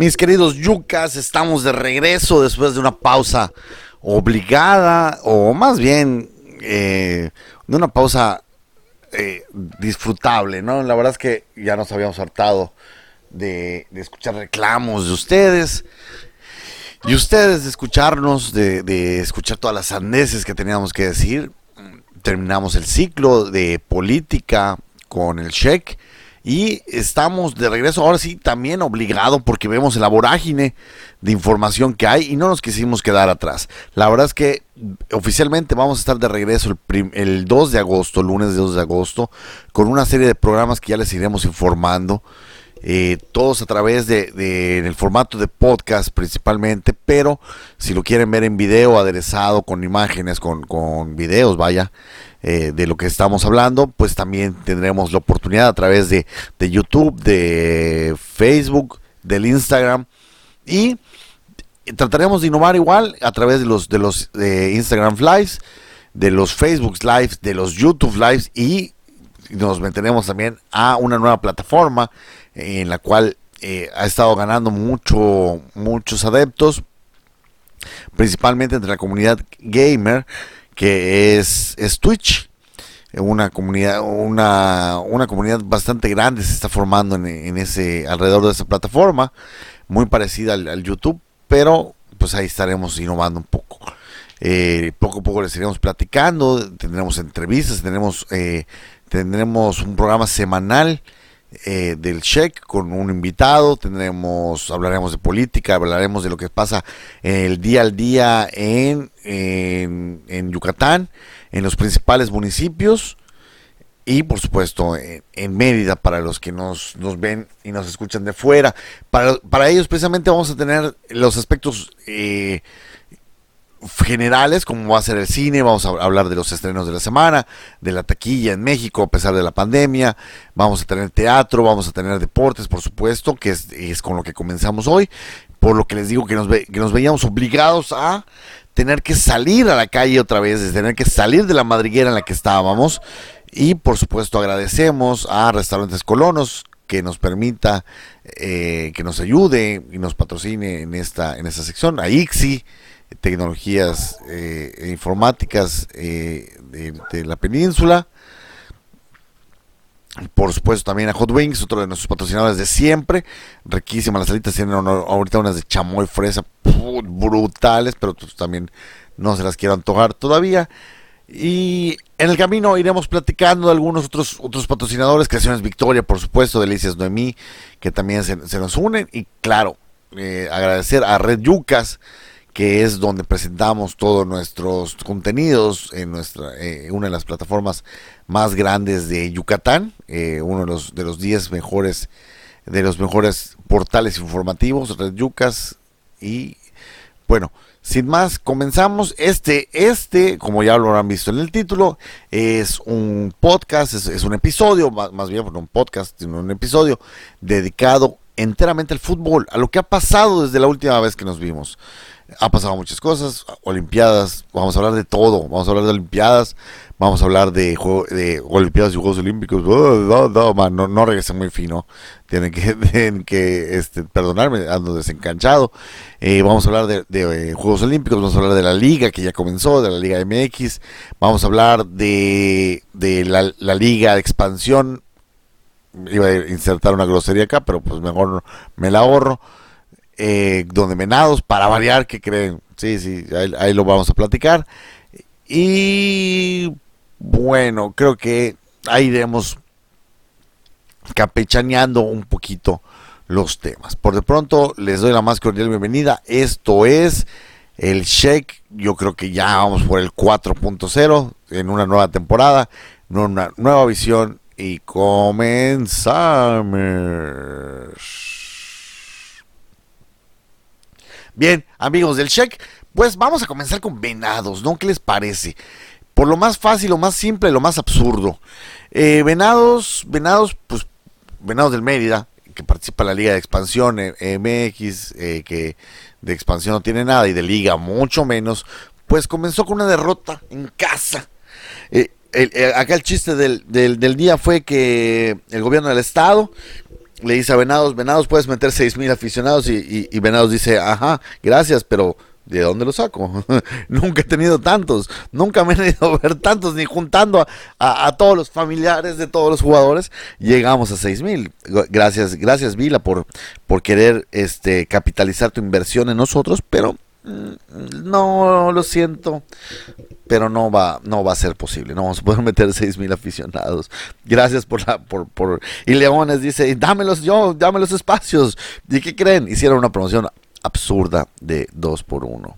Mis queridos yucas, estamos de regreso después de una pausa obligada o más bien eh, de una pausa eh, disfrutable, ¿no? La verdad es que ya nos habíamos hartado de, escuchar reclamos de ustedes y ustedes de escucharnos, de, escuchar todas las sandeces que teníamos que decir. Terminamos el ciclo de política con el check y estamos de regreso, ahora sí, también obligado porque vemos la vorágine de información que hay y no nos quisimos quedar atrás. La verdad es que oficialmente vamos a estar de regreso el, el 2 de agosto, lunes 2 de agosto, con una serie de programas que ya les iremos informando. Eh, todos a través de, de, el formato de podcast principalmente, pero si lo quieren ver en video, aderezado con imágenes, con, con videos, vaya, eh, de lo que estamos hablando, pues también tendremos la oportunidad a través de, de YouTube, de Facebook, del Instagram. Y trataremos de innovar igual a través de los de los Instagram Lives, de los Facebook Lives, de los YouTube Lives y nos meteremos también a una nueva plataforma en la cual eh, ha estado ganando mucho muchos adeptos, principalmente entre la comunidad gamer que es, Twitch. Una comunidad, una, una comunidad bastante grande se está formando en, ese, alrededor de esa plataforma, muy parecida al, YouTube, pero pues ahí estaremos innovando un poco. Eh, poco a poco les iremos platicando, tendremos entrevistas, tendremos, eh, tendremos un programa semanal eh, del check con un invitado, tendremos, hablaremos de política, hablaremos de lo que pasa el día al día en, en, Yucatán, en los principales municipios y por supuesto en, Mérida para los que nos, nos, ven y nos escuchan de fuera. Para, para ellos precisamente vamos a tener los aspectos eh, generales, como va a ser el cine, vamos a hablar de los estrenos de la semana, de la taquilla en México a pesar de la pandemia, vamos a tener teatro, vamos a tener deportes, por supuesto, que es, con lo que comenzamos hoy, por lo que les digo que nos, que nos veíamos obligados a tener que salir a la calle otra vez, tener que salir de la madriguera en la que estábamos, y por supuesto agradecemos a Restaurantes Colonos, que nos permita, eh, que nos ayude y nos patrocine en esta, en esta sección, a ICSI, tecnologías eh, informáticas eh, de, la península. Por supuesto también a Hot Wings, otro de nuestros patrocinadores de siempre. Riquísimas las alitas, tienen ahorita unas de chamoy fresa brutales, pero pues también no se las quiero antojar todavía. Y en el camino iremos platicando de algunos otros otros patrocinadores, Creaciones Victoria, por supuesto, Delicias Noemí, que también se, nos unen. Y claro, eh, agradecer a Red Yucas, que es donde presentamos todos nuestros contenidos en nuestra eh, una de las plataformas más grandes de Yucatán, eh, uno de los de los 10 mejores de los mejores portales informativos, Red Yucas y bueno, sin más, comenzamos. Este, este, como ya lo habrán visto en el título, es un podcast, es, un episodio, más, más bien, un podcast, sino un episodio dedicado enteramente al fútbol, a lo que ha pasado desde la última vez que nos vimos ha pasado muchas cosas, Olimpiadas, vamos a hablar de todo, vamos a hablar de Olimpiadas, vamos a hablar de, de Olimpiadas y Juegos Olímpicos, no, no, regresen muy fino, tienen que, tienen que este, perdonarme, ando desencanchado, eh, vamos a hablar de, de, Juegos Olímpicos, vamos a hablar de la liga que ya comenzó, de la liga MX, vamos a hablar de, de la, la liga de expansión, iba a insertar una grosería acá, pero pues mejor me la ahorro eh, donde menados, para variar, que creen? Sí, sí, ahí, lo vamos a platicar. Y bueno, creo que ahí iremos capechaneando un poquito los temas. Por de pronto les doy la más cordial bienvenida. Esto es el Shake. Yo creo que ya vamos por el 4.0 en una nueva temporada, una nueva visión y comenzamos. Bien, amigos del check, pues vamos a comenzar con venados, ¿no? ¿Qué les parece? Por lo más fácil, lo más simple, lo más absurdo. Eh, venados, venados, pues Venados del Mérida, que participa en la Liga de Expansión eh, MX, eh, que de expansión no tiene nada y de liga mucho menos, pues comenzó con una derrota en casa. acá el chiste del, del, del, día fue que el gobierno del estado le dice a Venados, Venados puedes meter seis mil aficionados y, Venados dice, ajá, gracias, pero ¿de dónde lo saco? nunca he tenido tantos, nunca me he ido a ver tantos, ni juntando a, todos los familiares de todos los jugadores, llegamos a seis mil. Gracias, gracias Vila por, por querer este, capitalizar tu inversión en nosotros, pero no lo siento pero no va, no va a ser posible. No vamos a poder meter seis mil aficionados. Gracias por la, por, por. Y Leones dice, dámelos yo, dame los espacios. ¿Y qué creen? Hicieron una promoción absurda de 2 por 1.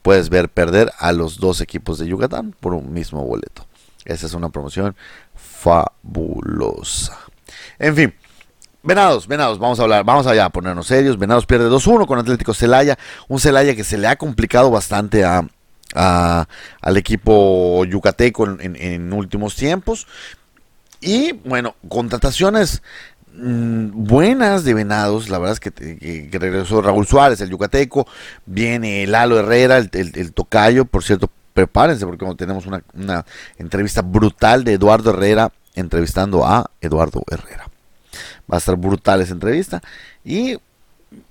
Puedes ver perder a los dos equipos de Yucatán por un mismo boleto. Esa es una promoción fabulosa. En fin, Venados, Venados, vamos a hablar, vamos allá a ponernos serios. Venados pierde 2-1 con Atlético Celaya, un Celaya que se le ha complicado bastante a, al equipo yucateco en, últimos tiempos. Y bueno, contrataciones mm, buenas de Venados, la verdad es que, regresó Raúl Suárez, el yucateco, viene Lalo Herrera, el, tocayo, por cierto, prepárense porque tenemos una, una entrevista brutal de Eduardo Herrera entrevistando a Eduardo Herrera. Va a estar brutal esa entrevista. Y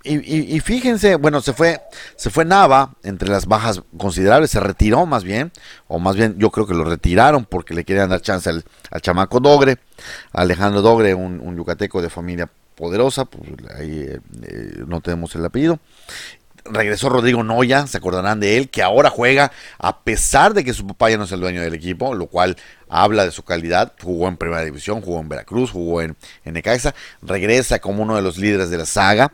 y, fíjense, bueno, se fue, se fue Nava entre las bajas considerables, se retiró más bien, o más bien yo creo que lo retiraron porque le querían dar chance al, chamaco Dogre, Alejandro Dogre, un, yucateco de familia poderosa, pues ahí eh, eh, no tenemos el apellido. Regresó Rodrigo Noya, se acordarán de él, que ahora juega a pesar de que su papá ya no es el dueño del equipo, lo cual habla de su calidad. Jugó en Primera División, jugó en Veracruz, jugó en, en Necaxa, regresa como uno de los líderes de la saga.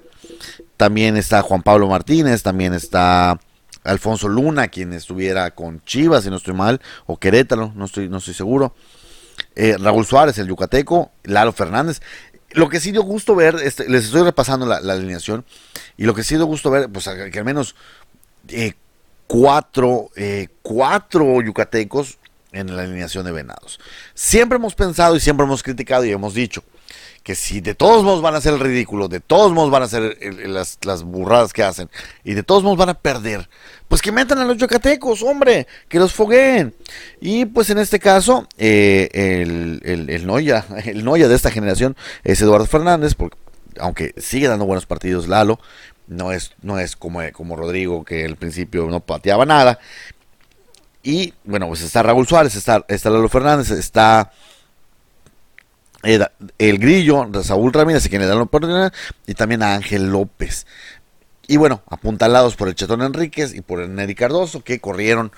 También está Juan Pablo Martínez, también está Alfonso Luna, quien estuviera con Chivas, si no estoy mal, o Querétaro, no estoy, no estoy seguro. Eh, Raúl Suárez, el yucateco, Lalo Fernández. Lo que sí dio gusto ver, este, les estoy repasando la, alineación, y lo que sí dio gusto ver, pues que al menos eh, cuatro, eh, cuatro yucatecos en la alineación de Venados. Siempre hemos pensado y siempre hemos criticado y hemos dicho, que si de todos modos van a hacer el ridículo, de todos modos van a hacer las, burradas que hacen, y de todos modos van a perder, pues que metan a los yucatecos, hombre, que los fogueen. Y pues en este caso, eh, el, el, el, Noya, el Noya de esta generación es Eduardo Fernández, porque aunque sigue dando buenos partidos Lalo, no es, no es como, como Rodrigo, que al principio no pateaba nada. Y bueno, pues está Raúl Suárez, está, está Lalo Fernández, está el Grillo, Saúl Ramírez, quien le da la oportunidad, y también a Ángel López. Y bueno, apuntalados por el Chetón Enríquez y por el Neri Cardoso, que corrieron,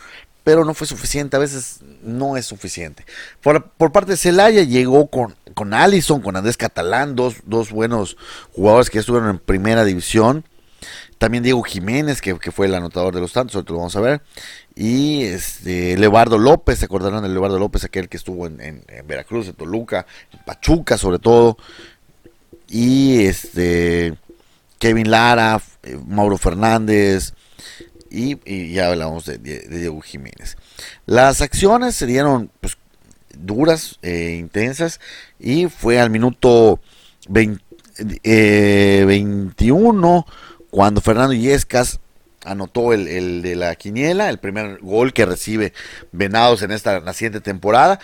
pero no fue suficiente, a veces no es suficiente. Por, parte de Celaya llegó con, con Allison, con Andrés Catalán, dos, dos buenos jugadores que estuvieron en primera división. También Diego Jiménez, que, fue el anotador de los tantos, ahorita lo vamos a ver. Y este, Leobardo López, se acordarán de Leobardo López, aquel que estuvo en, Veracruz, en Toluca, en Pachuca sobre todo. Y este Kevin Lara, eh, Mauro Fernández. Y, ya hablamos de, Diego Jiménez. Las acciones se dieron pues, duras, e intensas. Y fue al minuto 21 eh, cuando Fernando Yescas anotó el, de la quiniela, el primer gol que recibe Venados en esta naciente temporada.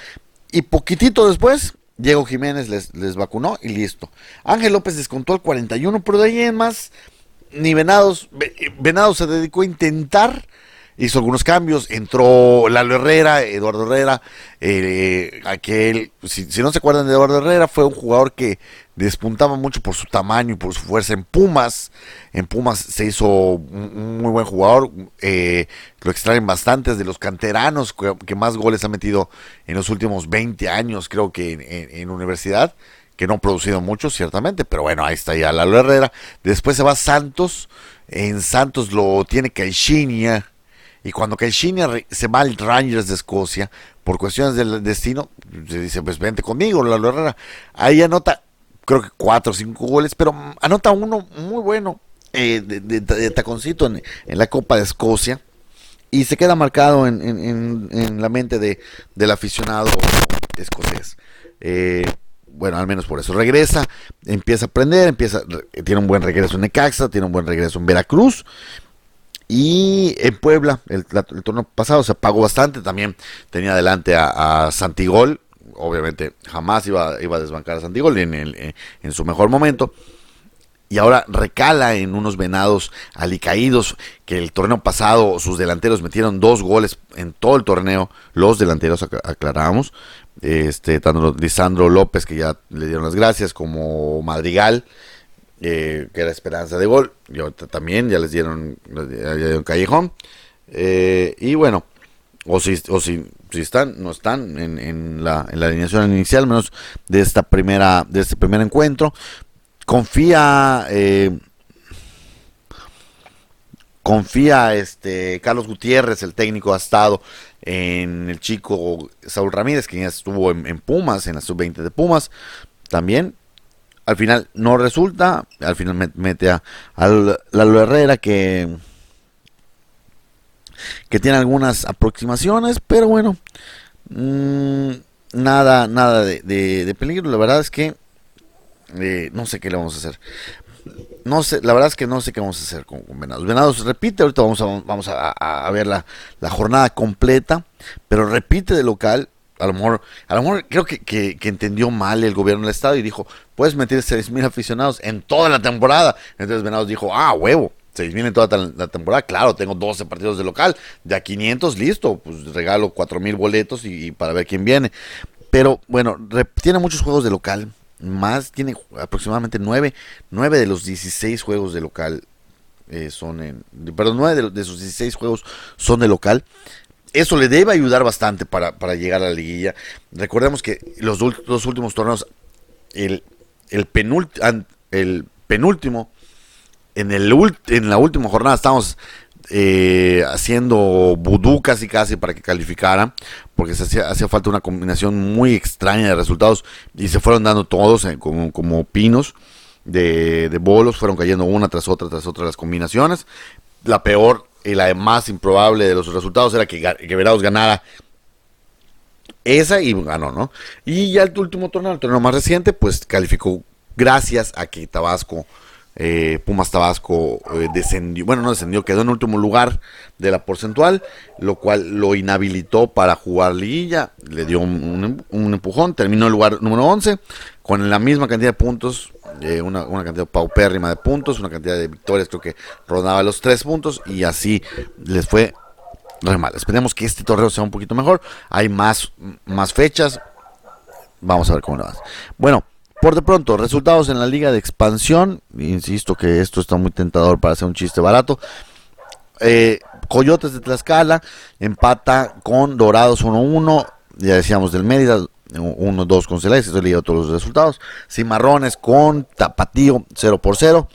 Y poquitito después, Diego Jiménez les, les vacunó y listo. Ángel López descontó el 41, pero de ahí en más, ni Venados, Venados se dedicó a intentar hizo algunos cambios, entró Lalo Herrera, Eduardo Herrera, eh, aquel, si, no se acuerdan de Eduardo Herrera, fue un jugador que despuntaba mucho por su tamaño y por su fuerza en Pumas, en Pumas se hizo un, muy buen jugador, eh, lo extraen bastantes de los canteranos que, más goles ha metido en los últimos 20 años, creo que en, universidad, que no ha producido mucho, ciertamente, pero bueno, ahí está ya Lalo Herrera, después se va Santos, en Santos lo tiene Caixinha, y cuando Caixinha se va al Rangers de Escocia, por cuestiones del destino, se dice, pues vente conmigo, la Herrera. Ahí anota, creo que cuatro o cinco goles, pero anota uno muy bueno eh, de, taconcito en, la Copa de Escocia. Y se queda marcado en, la mente del aficionado escocés. Eh, bueno, al menos por eso. Regresa, empieza a aprender, empieza, tiene un buen regreso en Necaxa, tiene un buen regreso en Veracruz y en Puebla, el, torneo pasado se pagó bastante. También. Tenía adelante a, Santigol, obviamente jamás iba, iba a desbancar a Santigol en, el, en su mejor momento. Y ahora recala en unos venados alicaídos que el torneo pasado sus delanteros metieron dos goles en todo el torneo, los delanteros aclaramos, este, tanto Lisandro López que ya le dieron las gracias como Madrigal eh, que era esperanza de gol, y también ya les dieron, ya dieron callejón eh, y bueno, o si, o si, si están, no están en, en, la, en la alineación inicial, menos de esta primera, de este primer encuentro, confía eh, confía este Carlos Gutiérrez, el técnico ha estado en el chico Saúl Ramírez, quien ya estuvo en, Pumas, en la sub-20 de Pumas, también. Al final no resulta, al final mete a, Lalo Herrera que, que tiene algunas aproximaciones, pero bueno, mm, nada, nada de peligro. La verdad es que no sé qué le vamos a hacer. No sé, la verdad es que no sé qué vamos a hacer con, Venados. Venados repite, ahorita vamos a, vamos a, ver la, jornada completa, pero repite de local. A lo mejor, a lo mejor creo que, entendió mal el gobierno del estado y dijo, puedes meter 6 mil aficionados en toda la temporada. Entonces Venados dijo, ah, huevo, 6 mil en toda la temporada. Claro, tengo 12 partidos de local, de a 500, listo, pues regalo 4 mil boletos y, para ver quién viene. Pero bueno, tiene muchos juegos de local más, tiene aproximadamente 9, 9 de los 16 juegos de local eh, son en, perdón, 9 de, sus 16 juegos son de local. Eso le debe ayudar bastante para, llegar a la liguilla. Recordemos que los dos últimos torneos, el, el, penúltimo, en, el, en la última jornada estamos eh, haciendo vudú casi casi para que calificara, porque se hacía, falta una combinación muy extraña de resultados y se fueron dando todos eh, como, pinos de, bolos, fueron cayendo una tras otra tras otra las combinaciones. La peor y la más improbable de los resultados era que, que ganara esa y ganó, ¿no? Y ya el último torneo, el torneo más reciente, pues calificó gracias a que Tabasco eh, Pumas Tabasco eh, descendió, bueno, no descendió, quedó en último lugar de la porcentual, lo cual lo inhabilitó para jugar liguilla, le dio un, empujón, terminó el lugar número 11 con la misma cantidad de puntos, eh, una, cantidad paupérrima de puntos, una cantidad de victorias, creo que rodaba los tres puntos y así les fue mal. Esperemos que este torneo sea un poquito mejor, hay más, más fechas, vamos a ver cómo lo va. Bueno, por de pronto, resultados en la liga de expansión. Insisto que esto está muy tentador para hacer un chiste barato. Eh, Coyotes de Tlaxcala empata con Dorados 1-1. Ya decíamos del Mérida 1-2 con Celaya. Estoy leyendo todos los resultados. Cimarrones con Tapatío 0 por 0.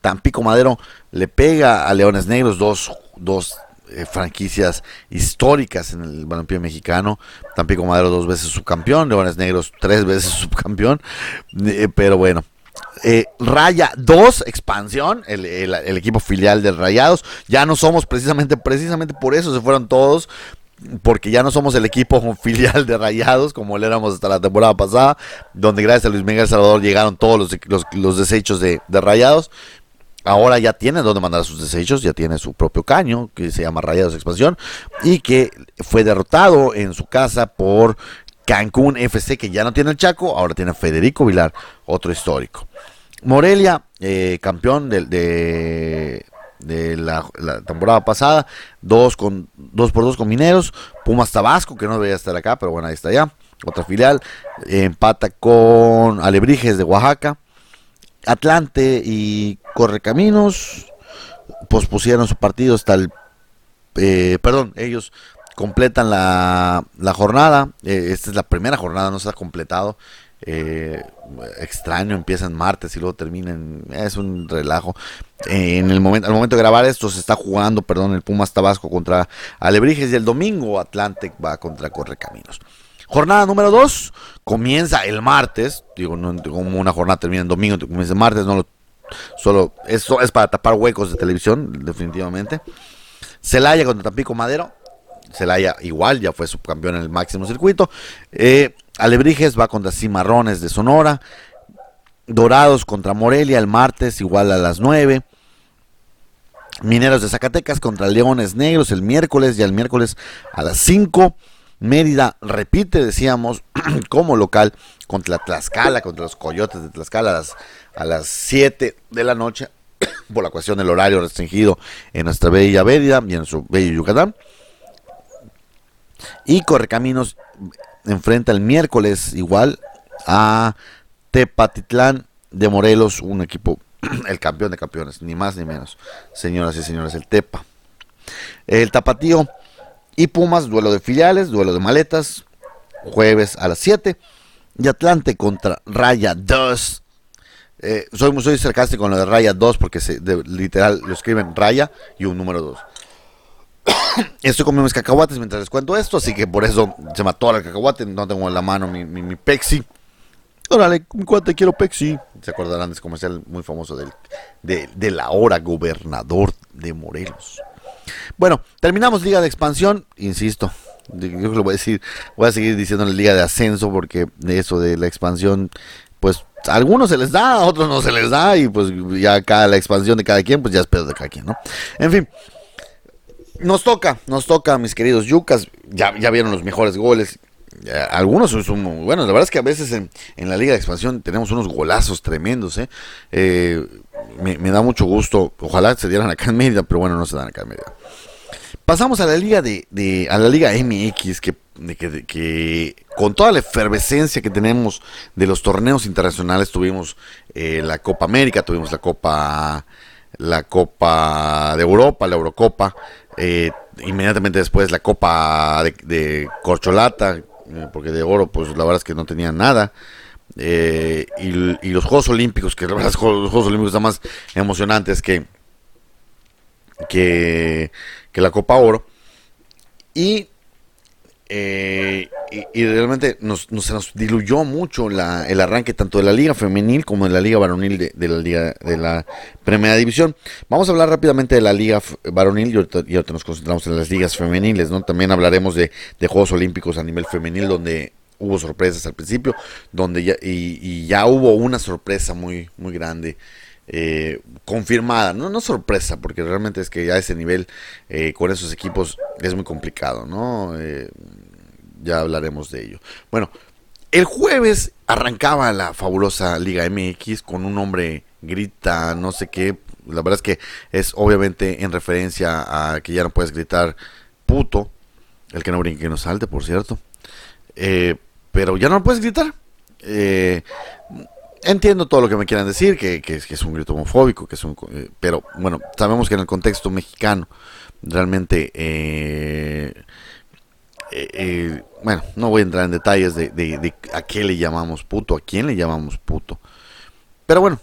Tampico Madero le pega a Leones Negros 2 2 eh, franquicias históricas en el balompié mexicano. Tampico Madero dos veces subcampeón, Leones Negros tres veces subcampeón. Eh, pero bueno, eh, Raya 2, expansión, el, equipo filial de Rayados. Ya no somos precisamente, precisamente por eso se fueron todos. Porque ya no somos el equipo filial de Rayados como lo éramos hasta la temporada pasada, donde gracias a Luis Miguel Salvador llegaron todos los, los, desechos de, de Rayados ahora ya tiene donde mandar sus desechos, ya tiene su propio caño que se llama Rayados Expansión y que fue derrotado en su casa por Cancún FC que ya no tiene el Chaco, ahora tiene Federico Vilar, otro histórico. Morelia, eh, campeón de, de, la, temporada pasada, dos, con, dos por dos con Mineros, Pumas Tabasco, que no debería estar acá, pero bueno, ahí está ya, otra filial, empata con Alebrijes de Oaxaca, Atlante y Correcaminos pospusieron su partido hasta el... Eh, perdón, ellos completan la, la jornada. Eh, esta es la primera jornada, no se ha completado. Eh, extraño, empiezan martes y luego terminan. Es un relajo. en el momento, al momento de grabar esto, se está jugando, perdón, el Pumas Tabasco contra Alebrijes y el domingo Atlante va contra Correcaminos. Jornada número 2 comienza el martes. Digo, no como una jornada termina en domingo, comienza el martes, no lo, solo eso es para tapar huecos de televisión, definitivamente. Celaya contra Tampico Madero. Celaya igual, ya fue subcampeón en el máximo circuito. Eh, Alebrijes va contra Cimarrones de Sonora. Dorados contra Morelia el martes, igual a las 9. Mineros de Zacatecas contra Leones Negros el miércoles, ya el miércoles a las 5. Mérida repite, decíamos, como local contra Tlaxcala, contra los Coyotes de Tlaxcala a las, a las 7 de la noche, por la cuestión del horario restringido en nuestra bella Mérida y en su bello Yucatán. Y Correcaminos enfrenta el miércoles igual a Tepatitlán de Morelos, un equipo, el campeón de campeones, ni más ni menos, señoras y señores, el Tepa. El Tapatío y Pumas, duelo de filiales, duelo de maletas, jueves a las 7. Y Atlante contra Raya 2. Eh, soy, muy sarcástico con lo de Raya 2 porque se, literal lo escriben Raya y un número 2. Estoy comiendo mis cacahuates mientras les cuento esto, así que por eso se mató el cacahuate. No tengo en la mano mi, mi, mi Pexi. Órale, mi cuate, quiero Pexi. Se acordarán de ese comercial muy famoso del, de, de la hora gobernador de Morelos. Bueno, terminamos Liga de Expansión, insisto. Yo lo voy a decir, voy a seguir diciendo la Liga de Ascenso porque eso de la expansión, pues a algunos se les da, a otros no se les da y pues ya acá la expansión de cada quien, pues ya es pedo de cada quien, ¿no? En fin, nos toca, nos toca, mis queridos Yucas, ya, ya vieron los mejores goles. Algunos son muy buenos. La verdad es que a veces en, en, la Liga de Expansión tenemos unos golazos tremendos. ¿eh? eh me, da mucho gusto. Ojalá se dieran acá en Mérida, pero bueno, no se dan acá en Mérida. Pasamos a la Liga de, de a la Liga MX, que, que, que, con toda la efervescencia que tenemos de los torneos internacionales, tuvimos eh, la Copa América, tuvimos la Copa la Copa de Europa, la Eurocopa, eh, inmediatamente después la Copa de, de Corcholata, eh, porque de oro, pues la verdad es que no tenían nada. Eh, y, los Juegos Olímpicos, que la verdad los Juegos Olímpicos están más emocionantes que, que, la Copa Oro. Y, eh, y, realmente nos, nos diluyó mucho la, el arranque tanto de la Liga Femenil como de la Liga Varonil de, la Liga de la Primera División. Vamos a hablar rápidamente de la Liga Varonil y ahorita, nos concentramos en las ligas femeniles. ¿no? También hablaremos de, de Juegos Olímpicos a nivel femenil, donde hubo sorpresas al principio, donde ya, y, ya hubo una sorpresa muy, muy grande. Eh, confirmada, ¿no? no sorpresa, porque realmente es que ya ese nivel eh, con esos equipos es muy complicado, ¿no? Eh, ya hablaremos de ello. Bueno, el jueves arrancaba la fabulosa Liga MX con un hombre grita, no sé qué, la verdad es que es obviamente en referencia a que ya no puedes gritar puto, el que no brinque no salte, por cierto. Eh, pero ya no puedes gritar. Eh, entiendo todo lo que me quieran decir, que, que, es un grito homofóbico, que es un, eh, pero bueno, sabemos que en el contexto mexicano realmente, eh, bueno, no voy a entrar en detalles de, a qué le llamamos puto, a quién le llamamos puto, pero bueno,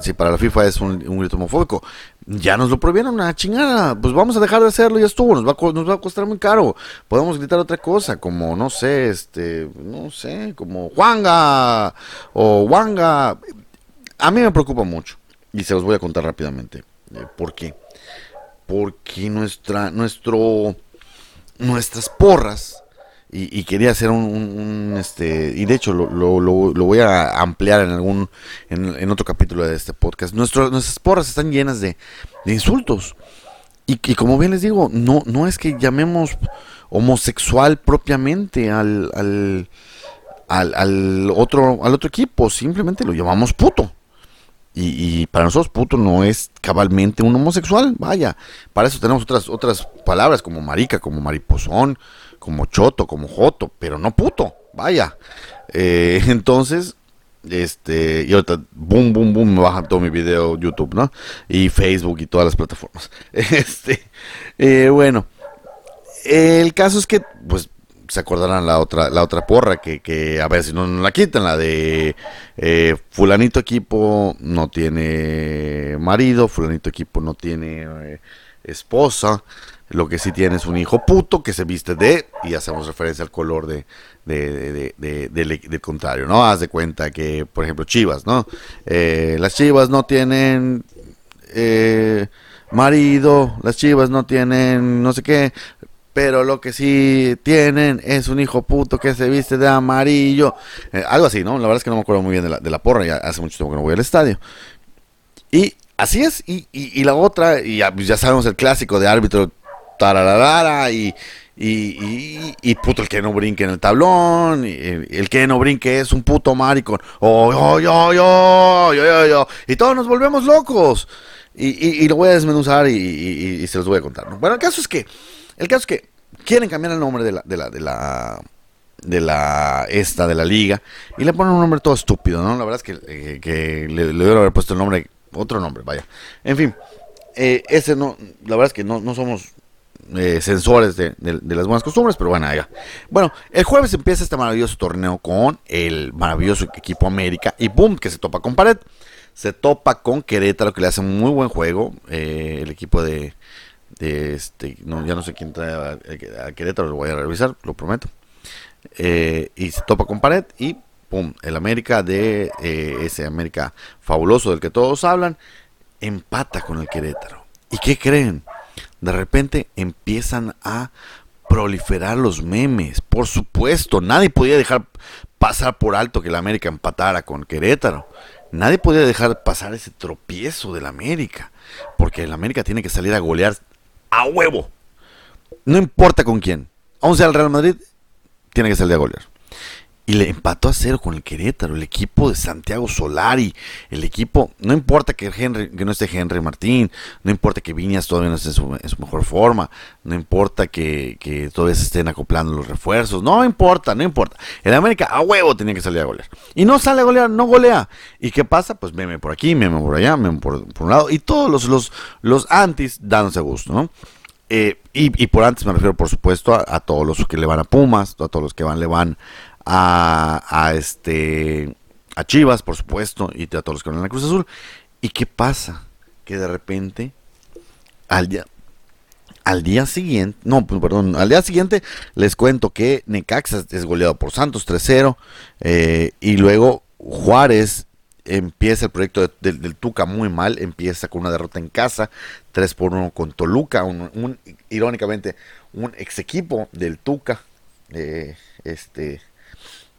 si para la FIFA es un, grito homofóbico, ya nos lo prohibieron una chingada, pues vamos a dejar de hacerlo, ya estuvo, nos va, a, nos va a costar muy caro. Podemos gritar otra cosa, como, no sé, este, no sé, como Juanga o Wanga. A mí me preocupa mucho y se los voy a contar rápidamente. Eh, ¿Por qué? Porque nuestra, nuestro, nuestras porras y, quería hacer un, este y de hecho lo, lo, lo, voy a ampliar en algún en, otro capítulo de este podcast. Nuestro, nuestras porras están llenas de, insultos. Y, y, como bien les digo no no es que llamemos homosexual propiamente al, al, al, al otro al otro equipo simplemente lo llamamos puto y, y, para nosotros puto no es cabalmente un homosexual, vaya. Para eso tenemos otras otras palabras como marica, como mariposón, como choto, como joto, pero no puto, vaya. Eh, entonces, este, y ahorita, boom, boom, boom, me baja todo mi video YouTube, ¿no? Y Facebook y todas las plataformas. Este, eh, bueno, el caso es que, pues, se acordarán la otra, la otra porra que, que a ver si no, la quitan, la de eh, fulanito equipo no tiene marido, fulanito equipo no tiene esposa, lo que sí tiene es un hijo puto que se viste de, y hacemos referencia al color de, de, de, del contrario, ¿no? Haz de cuenta que, por ejemplo, Chivas, ¿no? Eh, las Chivas no tienen eh, marido, las Chivas no tienen no sé qué, pero lo que sí tienen es un hijo puto que se viste de amarillo, eh, algo así, ¿no? La verdad es que no me acuerdo muy bien de la, porra, ya hace mucho tiempo que no voy al estadio. Y así es, y, y, la otra, y ya, pues sabemos el clásico de árbitro y, y, y, puto el que no brinque en el tablón, y, el que no brinque es un puto maricón, oh, oh, yo, yo, y todos nos volvemos locos. Y, lo voy a desmenuzar y, se los voy a contar. Bueno, el caso es que, el caso es que quieren cambiar el nombre de la, de la, de la, esta, de la liga, y le ponen un nombre todo estúpido, ¿no? La verdad es que, eh, le, le haber puesto el nombre, otro nombre, vaya. En fin, eh, ese no, la verdad es que no, no somos eh, sensores de, las buenas costumbres, pero bueno, ya. Bueno, el jueves empieza este maravilloso torneo con el maravilloso equipo América y boom, que se topa con pared. Se topa con Querétaro, que le hace un muy buen juego. Eh, el equipo de, este, no, ya no sé quién trae a, Querétaro, lo voy a revisar, lo prometo. y se topa con pared y pum, el América de ese América fabuloso del que todos hablan empata con el Querétaro. ¿Y qué creen? De repente empiezan a proliferar los memes. Por supuesto, nadie podía dejar pasar por alto que el América empatara con Querétaro. Nadie podía dejar pasar ese tropiezo del América. Porque el América tiene que salir a golear a huevo. No importa con quién. Aún sea el Real Madrid, tiene que salir a golear. Y le empató a cero con el Querétaro, el equipo de Santiago Solari, el equipo, no importa que, Henry, que no esté Henry Martín, no importa que Viñas todavía no esté en su, mejor forma, no importa que, que, todavía se estén acoplando los refuerzos, no importa, no importa. El América a huevo tenía que salir a golear. Y no sale a golear, no golea. ¿Y qué pasa? Pues meme por aquí, meme por allá, meme por, un lado, y todos los, los, los antis dándose gusto, ¿no? Eh, y, por antes me refiero, por supuesto, a, a, todos los que le van a Pumas, a todos los que van, le van a, este a Chivas, por supuesto, y a todos los que van en la Cruz Azul. ¿Y qué pasa? Que de repente, al día, al día siguiente, no, pues, perdón, al día siguiente les cuento que Necaxa es goleado por Santos 3-0 eh, y luego Juárez empieza el proyecto del Tuca muy mal, empieza con una derrota en casa, 3 por 1 con Toluca, un, irónicamente un ex equipo del Tuca, eh, este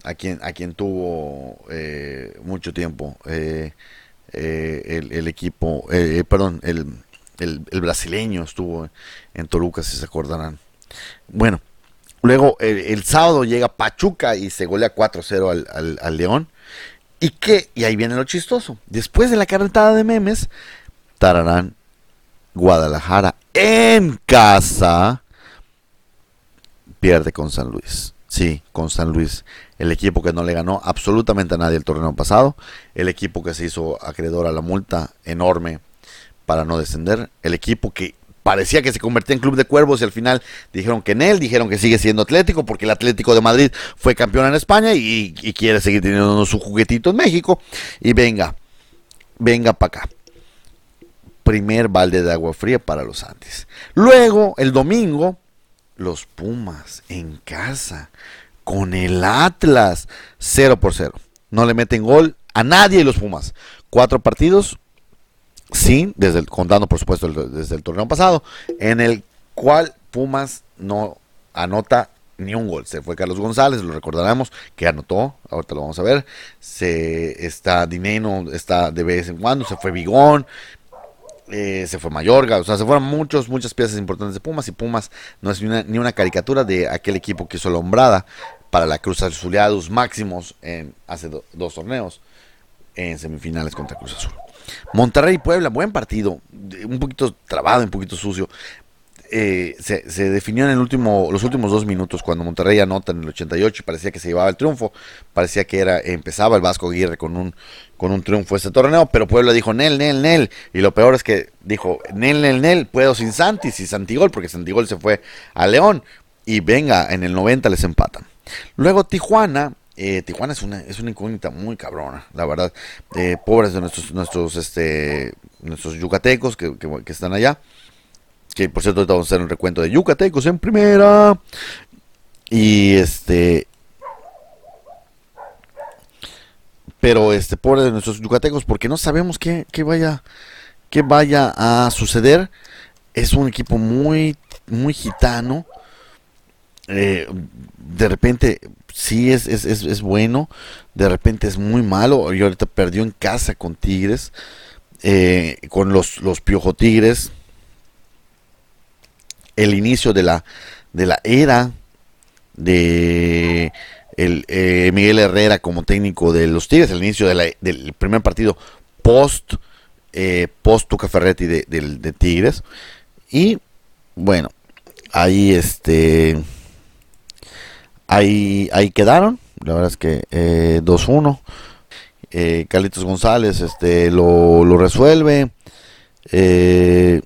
a quien, a quien tuvo eh, mucho tiempo eh, eh, el, equipo, perdón, el, el, brasileño estuvo en Toluca, si se acordarán. Bueno, luego el, sábado llega Pachuca y se golea 4-0 al, al, al, León. ¿Y qué? Y ahí viene lo chistoso. Después de la carretada de memes, Tararán, Guadalajara en casa pierde con San Luis. Sí, con San Luis, el equipo que no le ganó absolutamente a nadie el torneo pasado, el equipo que se hizo acreedor a la multa enorme para no descender, el equipo que parecía que se convertía en club de cuervos y al final dijeron que en él, dijeron que sigue siendo Atlético porque el Atlético de Madrid fue campeón en España y, quiere seguir teniendo su juguetito en México y venga, venga para acá. Primer balde de agua fría para los Andes. Luego, el domingo, los Pumas en casa con el Atlas 0 por 0. No le meten gol a nadie los Pumas. Cuatro partidos sin, desde el, contando por supuesto desde el torneo pasado, en el cual Pumas no anota ni un gol. Se fue Carlos González, lo recordaremos, que anotó, ahorita lo vamos a ver. Se está Dineno, está de vez en cuando, se fue Bigón, eh, se fue Mayorga, o sea, se fueron muchos, muchas piezas importantes de Pumas y Pumas no es ni una, caricatura de aquel equipo que hizo la hombrada para la Cruz Azuleados máximos en hace dos torneos en semifinales contra Cruz Azul. Monterrey Puebla, buen partido, un poquito trabado, un poquito sucio. Eh, se, definió en el último, los últimos dos minutos cuando Monterrey anota en el 88 y parecía que se llevaba el triunfo, parecía que era empezaba el Vasco Aguirre con un con un triunfo este torneo, pero Puebla dijo Nel, Nel, Nel, y lo peor es que dijo Nel, Nel, Nel, puedo sin Santis y Santigol, porque Santigol se fue a León y venga, en el 90 les empatan. Luego Tijuana, eh, Tijuana es una, es una incógnita muy cabrona, la verdad. Eh, pobres de nuestros, nuestros, este, nuestros yucatecos que, que están allá. Que por cierto, ahorita vamos a hacer un recuento de Yucatecos en primera. Y este. Pero este, pobre de nuestros yucatecos, porque no sabemos qué, vaya, qué vaya a suceder. Es un equipo muy, muy gitano. Eh, de repente sí es, es, es, es, bueno, de repente es muy malo. Y ahorita perdió en casa con Tigres, eh, con los, los Piojo Tigres el inicio de la, de la era de el, eh, Miguel Herrera como técnico de los Tigres, el inicio del primer partido post, eh, post Tuca Ferretti de, de, Tigres. Y bueno, ahí este ahí, ahí quedaron. La verdad es que eh, 2-1. Eh, Carlitos González este, lo, lo resuelve. Eh,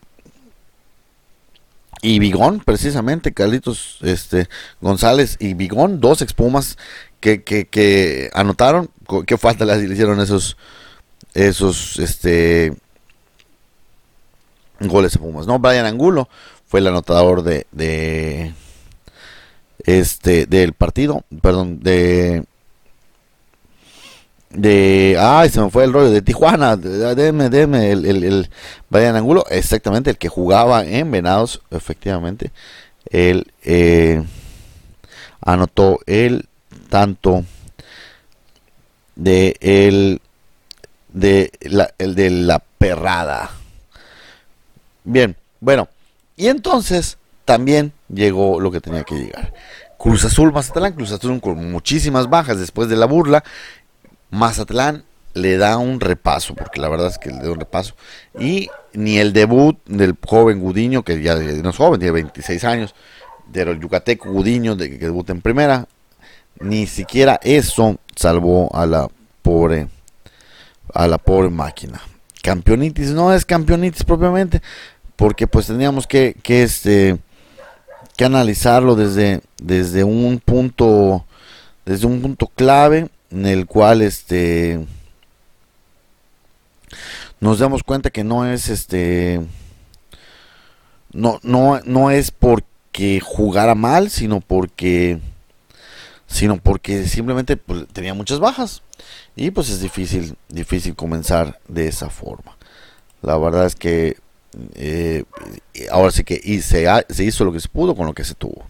y Bigón, precisamente, Carlitos este, González y Bigón, dos expumas que, que, que anotaron. ¿Qué falta le hicieron esos, esos este, goles de Pumas? No, Brian Angulo fue el anotador de este del partido, perdón, de de ay se me fue el rollo de Tijuana deme deme el, el, el Brian Angulo exactamente el que jugaba en Venados efectivamente él eh, anotó el tanto de el de la el de la perrada. Bien bueno y entonces también llegó lo que tenía que llegar. Cruz Azul Mazatlán Cruz Azul con muchísimas bajas después de la burla Mazatlán le da un repaso, porque la verdad es que le da un repaso. Y ni el debut del joven Gudiño, que ya no es joven, tiene 26 años, del yucateco Gudiño, de que debuta en primera, ni siquiera eso salvó a la pobre, a la pobre máquina. Campeonitis no es campeonitis propiamente, porque pues teníamos que, que este que analizarlo desde, desde un punto desde un punto clave en el cual este nos damos cuenta que no es este no no no es porque jugara mal sino porque sino porque simplemente pues, tenía muchas bajas. Y pues es difícil difícil comenzar de esa forma. La verdad es que eh, ahora sí que y se, se hizo lo que se pudo con lo que se tuvo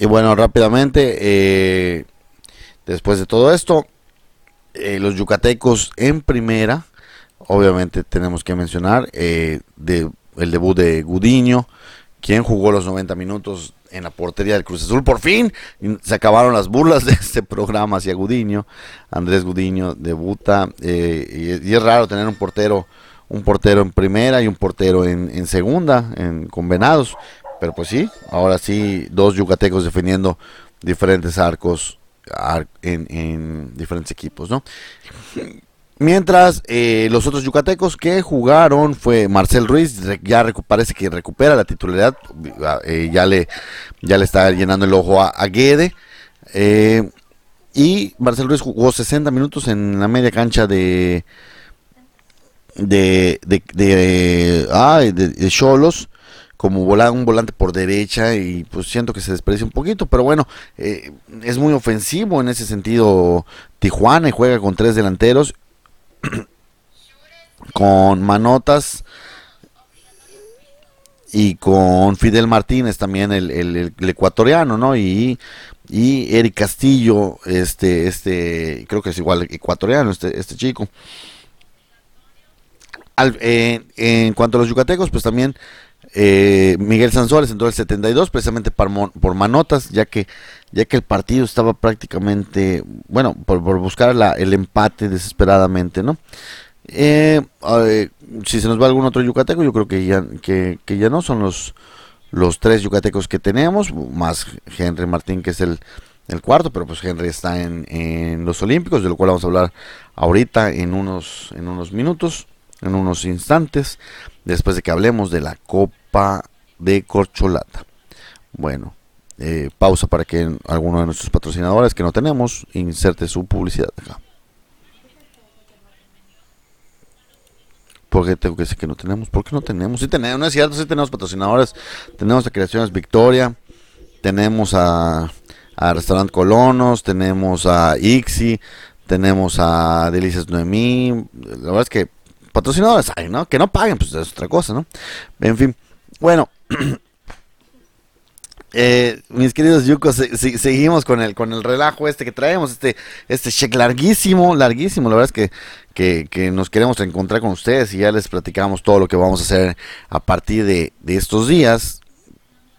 Y bueno, rápidamente, eh, después de todo esto, eh, los yucatecos en primera, obviamente tenemos que mencionar eh, de, el debut de Gudiño, quien jugó los 90 minutos en la portería del Cruz Azul. Por fin se acabaron las burlas de este programa hacia Gudiño. Andrés Gudiño debuta y, y, es raro tener un portero un portero en primera y un portero en, en segunda, en, con Venados. Pero pues sí, ahora sí, dos yucatecos defendiendo diferentes arcos en, diferentes equipos, ¿no? Mientras eh, los otros yucatecos que jugaron fue Marcel Ruiz, ya parece que recupera la titularidad, eh, ya, le, ya le está llenando el ojo a, Guede. Eh, y Marcel Ruiz jugó 60 minutos en la media cancha de de de de, de Cholos como un volante por derecha y pues siento que se desprecia un poquito, pero bueno, eh, es muy ofensivo en ese sentido Tijuana y juega con tres delanteros, con Manotas y con Fidel Martínez también el, ecuatoriano, ¿no? Y, y Eric Castillo, este, este, creo que es igual ecuatoriano este, este chico. Eh, en cuanto a los yucatecos, pues también eh, Miguel Sanzores entró el 72 precisamente por, manotas, ya que ya que el partido estaba prácticamente, bueno, por, buscar el empate desesperadamente, ¿no? Eh, si se nos va algún otro yucateco, yo creo que ya, que, ya no son los, los tres yucatecos que tenemos, más Henry Martín, que es el, el cuarto, pero pues Henry está en, en, los Olímpicos, de lo cual vamos a hablar ahorita en unos, en unos minutos, en unos instantes, después de que hablemos de la Copa de corcholata. Bueno, eh, pausa para que alguno de nuestros patrocinadores que no tenemos inserte su publicidad acá. ¿Por qué tengo que decir que no tenemos? ¿Por qué no tenemos? Sí tenemos, no es cierto, sí tenemos patrocinadores. Tenemos a Creaciones Victoria, tenemos a, a Restaurant Colonos, tenemos a Ixi, tenemos a Delicias Noemí. La verdad es que patrocinadores hay, ¿no? Que no paguen, pues es otra cosa, ¿no? En fin. Bueno, eh, mis queridos yucos, seguimos con el, con el relajo este que traemos, este, este larguísimo, larguísimo. La verdad es que, que, nos queremos encontrar con ustedes y ya les platicamos todo lo que vamos a hacer a partir de, de estos días.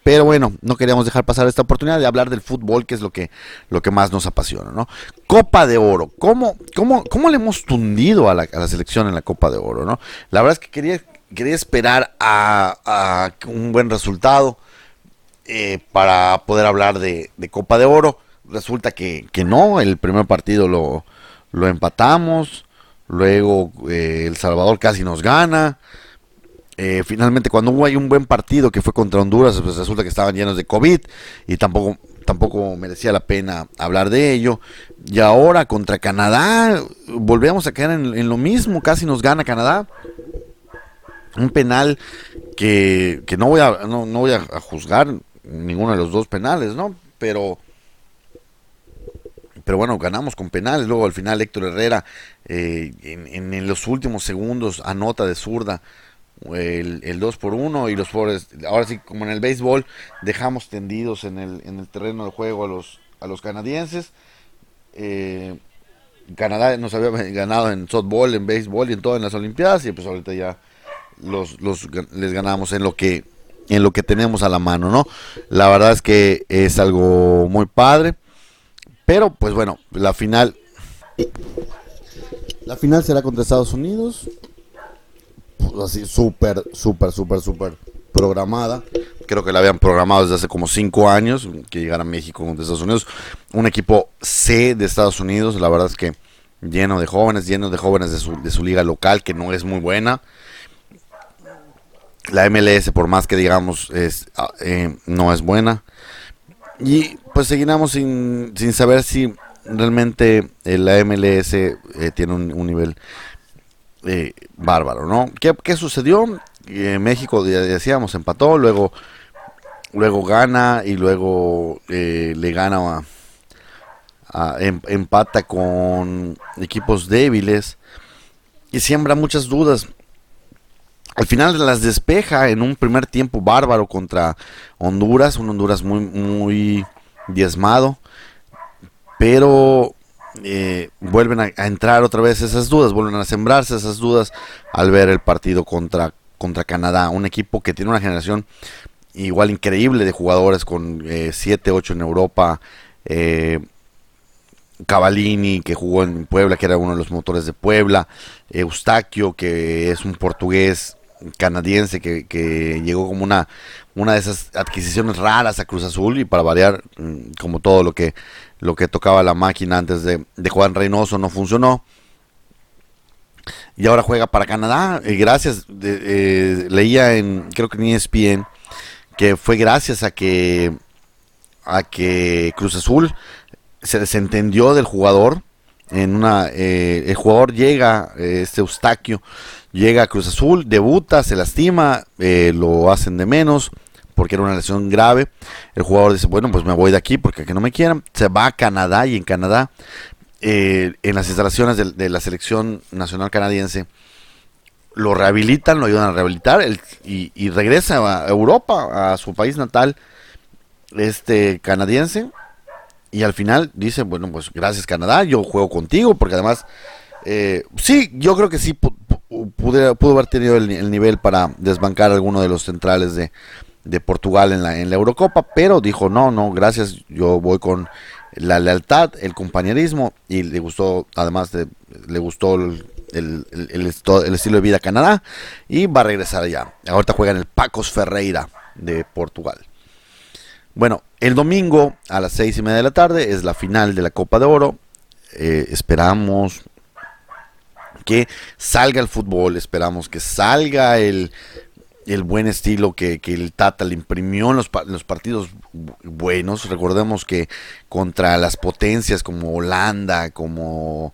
Pero bueno, no queríamos dejar pasar esta oportunidad de hablar del fútbol, que es lo que, lo que más nos apasiona, ¿no? Copa de Oro. ¿Cómo, cómo, cómo le hemos tundido a la, selección en la Copa de Oro, ¿no? La verdad es que quería, quería esperar a, un buen resultado eh, para poder hablar de, Copa de Oro. Resulta que, no, el primer partido lo, lo empatamos, luego eh, El Salvador casi nos gana. Eh, finalmente, cuando hubo ahí un buen partido que fue contra Honduras, pues resulta que estaban llenos de COVID y tampoco, tampoco merecía la pena hablar de ello. Y ahora contra Canadá, volvemos a quedar en, lo mismo, casi nos gana Canadá. Un penal que, no voy a, no voy a juzgar, ninguno de los dos penales, ¿no? Pero, pero bueno, ganamos con penales. Luego al final Héctor Herrera eh, en, los últimos segundos anota de zurda el, el 2 por 1 y los pobres, ahora sí, como en el béisbol, dejamos tendidos en el, en el terreno de juego a los, a los canadienses. Eh, Canadá nos había ganado en softball, en béisbol y en todo en las Olimpiadas y pues ahorita ya los, los les ganamos en lo que en lo que tenemos a la mano, ¿no? La verdad es que es algo muy padre. Pero pues bueno, la final la final será contra Estados Unidos. Así súper, súper, súper, súper programada. Creo que la habían programado desde hace como cinco años que llegara a México contra Estados Unidos. Un equipo C de Estados Unidos, la verdad es que lleno de jóvenes, lleno de jóvenes de su, de su liga local, que no es muy buena la MLS, por más que digamos, es, ah, eh, no es buena. Y pues seguimos sin, sin saber si realmente eh, la MLS eh, tiene un, nivel bárbaro, ¿no? ¿Qué, qué sucedió? México, ya decíamos, empató, luego, luego gana y luego le gana a, em, empata con equipos débiles y siembra muchas dudas al final las despeja en un primer tiempo bárbaro contra Honduras, un Honduras muy, muy diezmado, pero eh, vuelven a, entrar otra vez esas dudas, vuelven a sembrarse esas dudas al ver el partido contra, contra Canadá, un equipo que tiene una generación igual increíble de jugadores con 7, eh, 8 en Europa. Eh, Cavallini, que jugó en Puebla, que era uno de los motores de Puebla, Eustaquio, que es un portugués canadiense que, llegó como una, una de esas adquisiciones raras a Cruz Azul y para variar, mm, como todo lo que, lo que tocaba la máquina antes de, Juan Reynoso no funcionó. Y ahora juega para Canadá. Y gracias, eh, leía en, creo que en ESPN, que fue gracias a que, a que Cruz Azul se desentendió del jugador. En una, eh, el jugador llega, eh, este Eustaquio, Llega a Cruz Azul, debuta, se lastima, eh, lo hacen de menos porque era una lesión grave. El jugador dice, bueno, pues me voy de aquí porque aquí no me quieran. Se va a Canadá y en Canadá, eh, en las instalaciones de, la selección nacional canadiense, lo rehabilitan, lo ayudan a rehabilitar y, y, regresa a Europa, a su país natal, este canadiense. Y al final dice, bueno, pues gracias Canadá, yo juego contigo porque además... Eh, sí, yo creo que sí pudo haber tenido el, nivel para desbancar a alguno de los centrales de, Portugal en la, Eurocopa, pero dijo, no, no, gracias, yo voy con la lealtad, el compañerismo y le gustó, además de, le gustó el, el, estilo de vida Canadá y va a regresar allá. Ahorita juega en el Pacos Ferreira de Portugal. Bueno, el domingo a las seis y media de la tarde es la final de la Copa de Oro. Eh, esperamos que salga el fútbol, esperamos que salga el, buen estilo que, el Tata le imprimió en los, los, partidos buenos. Recordemos que contra las potencias como Holanda, como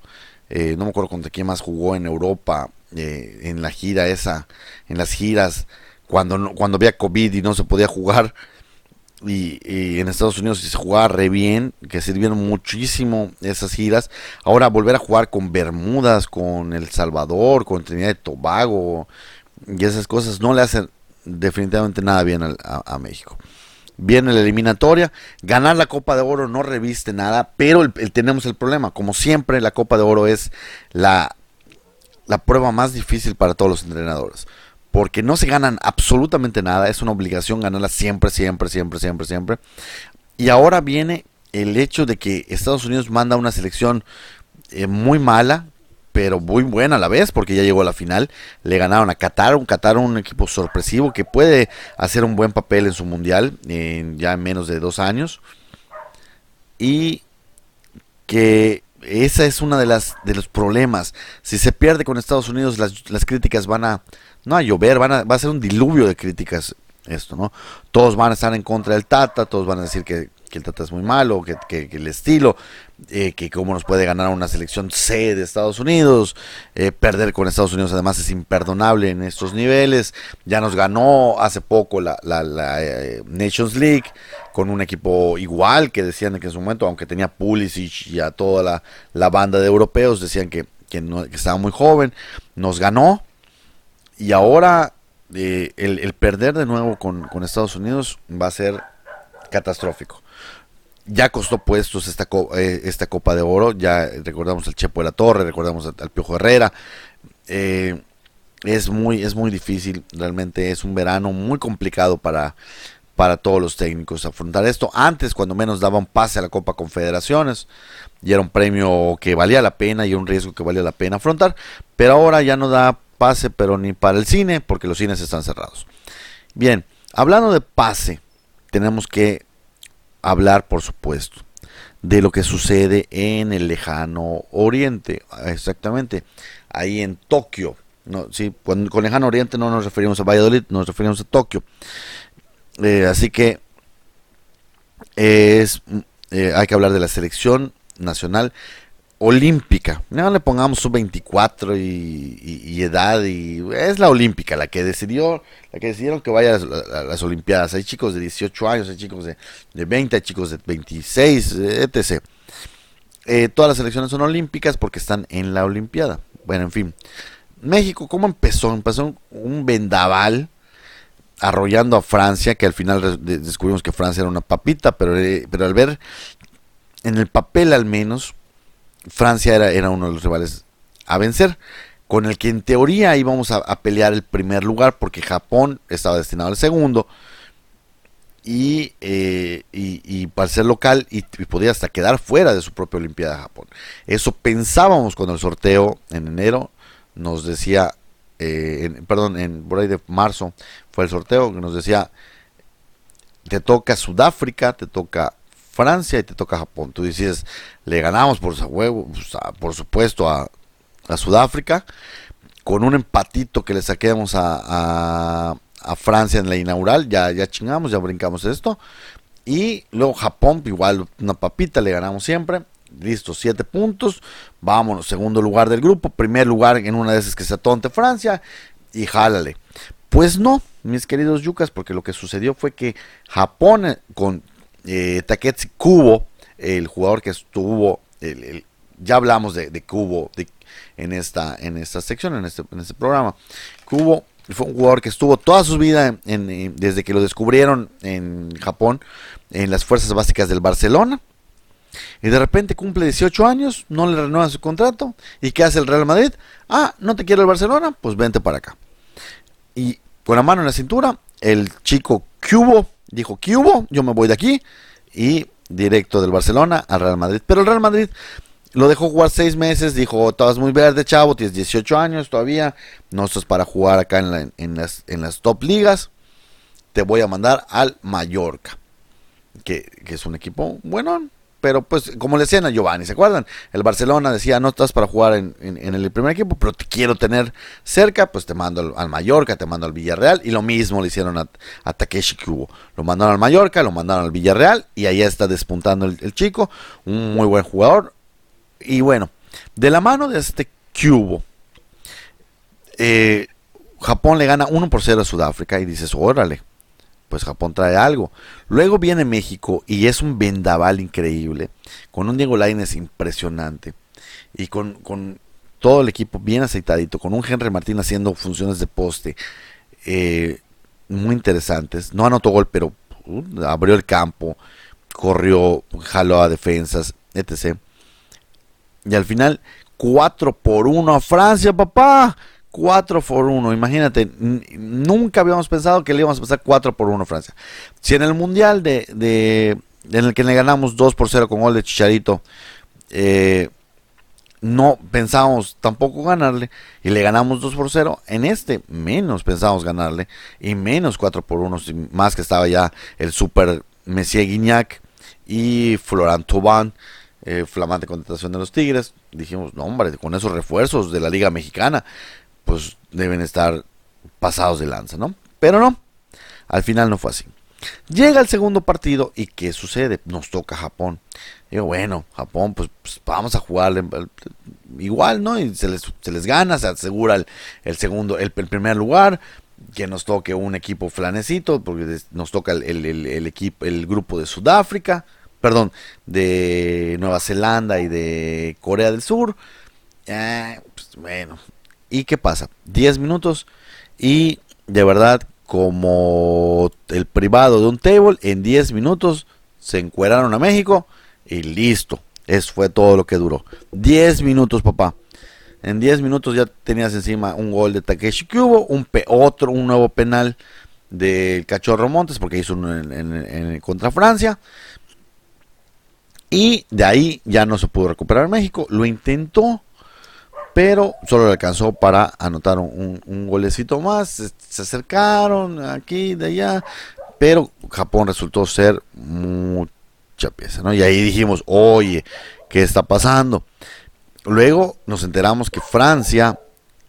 eh, no me acuerdo contra quién más jugó en Europa, eh, en la gira esa, en las giras, cuando, cuando había COVID y no se podía jugar y, en Estados Unidos se jugaba re bien, que sirvieron muchísimo esas giras. Ahora volver a jugar con Bermudas, con El Salvador, con Trinidad y Tobago y esas cosas no le hacen definitivamente nada bien a, México. viene la eliminatoria. Ganar la Copa de Oro no reviste nada, pero tenemos el problema. Como siempre, la Copa de Oro es la, la prueba más difícil para todos los entrenadores. Porque no se ganan absolutamente nada, es una obligación ganarla siempre, siempre, siempre, siempre, siempre. Y ahora viene el hecho de que Estados Unidos manda una selección eh, muy mala, pero muy buena a la vez, porque ya llegó a la final. Le ganaron a Qatar, un Qatar, un equipo sorpresivo que puede hacer un buen papel en su mundial, en ya en menos de dos años. Y que esa es una de las de los problemas. Si se pierde con Estados Unidos, las, las críticas van a no a llover, van a, va a ser un diluvio de críticas esto, ¿no? Todos van a estar en contra del Tata, todos van a decir que que el Tata es muy malo, que, el estilo, eh, que cómo nos puede ganar una selección C de Estados Unidos, eh, perder con Estados Unidos además es imperdonable en estos niveles, ya nos ganó hace poco la, eh, Nations League con un equipo igual que decían que en su momento, aunque tenía Pulisic y a toda la, banda de europeos, decían que, no, estaba muy joven, nos ganó y ahora el, perder de nuevo con, con Estados Unidos va a ser catastrófico ya costó puestos esta, eh, esta Copa de Oro. Ya recordamos al Chepo de la Torre, recordamos al, Piojo Herrera. Eh, es, muy, es muy difícil, realmente es un verano muy complicado para, para todos los técnicos afrontar esto. Antes, cuando menos daban pase a la Copa Confederaciones, y era un premio que valía la pena y un riesgo que valía la pena afrontar, pero ahora ya no da pase, pero ni para el cine, porque los cines están cerrados. Bien, hablando de pase, tenemos que hablar, por supuesto, de lo que sucede en el lejano oriente, exactamente, ahí en Tokio. No, sí, con, lejano oriente no nos referimos a Valladolid, nos referimos a Tokio. Eh, así que es, eh, hay que hablar de la selección nacional olímpica. No le pongamos su 24 y, edad y es la olímpica la que decidió, la que decidieron que vaya a las, olimpiadas. Hay chicos de 18 años, hay chicos de, de 20, hay chicos de 26, etc. Eh, todas las selecciones son olímpicas porque están en la olimpiada. Bueno, en fin. México, ¿cómo empezó? Empezó un vendaval arrollando a Francia, que al final descubrimos que Francia era una papita, pero, eh, pero al ver en el papel al menos Francia era, era uno de los rivales a vencer, con el que en teoría íbamos a, pelear el primer lugar, porque Japón estaba destinado al segundo, y, eh, y, para ser local y, podía hasta quedar fuera de su propia Olimpiada de Japón. Eso pensábamos cuando el sorteo en enero nos decía, eh, perdón, en, por ahí de marzo fue el sorteo que nos decía, te toca Sudáfrica, te toca Francia y te toca Japón. Tú dices, le ganamos por, huevo, pues, por supuesto a, Sudáfrica, con un empatito que le saquemos a, Francia en la inaugural, ya, ya chingamos, ya brincamos esto. Y luego Japón, igual una papita, le ganamos siempre. Listo, siete puntos. Vámonos, segundo lugar del grupo. Primer lugar en una de esas que se atonte Francia. Y jálale. Pues no, mis queridos yucas, porque lo que sucedió fue que Japón eh, con eh, Taketsi Kubo, el jugador que estuvo, ya hablamos de, de Kubo en, esta, en esta sección, en este, en este programa. Kubo fue un jugador que estuvo toda su vida, desde que lo descubrieron en Japón, en las fuerzas básicas del Barcelona. Y de repente cumple 18 años, no le renuevan su contrato. ¿Y qué hace el Real Madrid? Ah, no te quiero el Barcelona, pues vente para acá. Y con la mano en la cintura, el chico Cubo dijo, ¿qué hubo? Yo me voy de aquí y directo del Barcelona al Real Madrid. Pero el Real Madrid lo dejó jugar seis meses, dijo, estabas muy verde, chavo, tienes 18 años todavía, no estás para jugar acá en, en, las, en las top ligas, te voy a mandar al Mallorca, que, que es un equipo bueno, pero pues como le decían a Giovanni, ¿se acuerdan? El Barcelona decía, no estás para jugar en, el primer equipo, pero te quiero tener cerca, pues te mando al, Mallorca, te mando al Villarreal, y lo mismo le hicieron a, Takeshi Kubo. Lo mandaron al Mallorca, lo mandaron al Villarreal, y ahí está despuntando el, chico, un muy buen jugador. Y bueno, de la mano de este Cubo, eh, Japón le gana 1 por 0 a Sudáfrica y dices, órale, pues Japón trae algo. Luego viene México y es un vendaval increíble, con un Diego Lainez impresionante y con, todo el equipo bien aceitadito, con un Henry Martín haciendo funciones de poste eh, muy interesantes. No anotó gol, pero uh, abrió el campo, corrió, jaló a defensas, etc. Y al final, 4 por 1 a Francia, papá. 4 por 1, imagínate, nunca habíamos pensado que le íbamos a pasar 4 por 1 a Francia. Si en el Mundial de, de, en el que le ganamos 2 por 0 con gol de Chicharito, eh, no pensábamos tampoco ganarle y le ganamos 2 por 0. En este menos pensábamos ganarle y menos 4 por 1, más que estaba ya el super Messier Guignac y Florent Thauvin, eh, flamante contratación de los Tigres. Dijimos, no hombre, con esos refuerzos de la Liga Mexicana, pues deben estar pasados de lanza, ¿no? Pero no, al final no fue así. Llega el segundo partido y ¿qué sucede? Nos toca Japón. Digo, bueno, Japón, pues, pues vamos a jugarle igual, ¿no? Y se les, se les gana, se asegura el, segundo, el, primer lugar, que nos toque un equipo flanecito, porque nos toca el, equipo, el grupo de Sudáfrica, perdón, de Nueva Zelanda y de Corea del Sur. Eh, pues, bueno, ¿y qué pasa? 10 minutos y de verdad como el privado de un table, en 10 minutos se encueraron a México y listo. Eso fue todo lo que duró. 10 minutos, papá. En 10 minutos ya tenías encima un gol de Takeshi Kubo, un otro, un nuevo penal del Cachorro Montes, porque hizo uno en, contra Francia. Y de ahí ya no se pudo recuperar México. Lo intentó, pero solo le alcanzó para anotar un, golecito más. Se, acercaron aquí, de allá, pero Japón resultó ser mucha pieza, ¿no? Y ahí dijimos, oye, ¿qué está pasando? Luego nos enteramos que Francia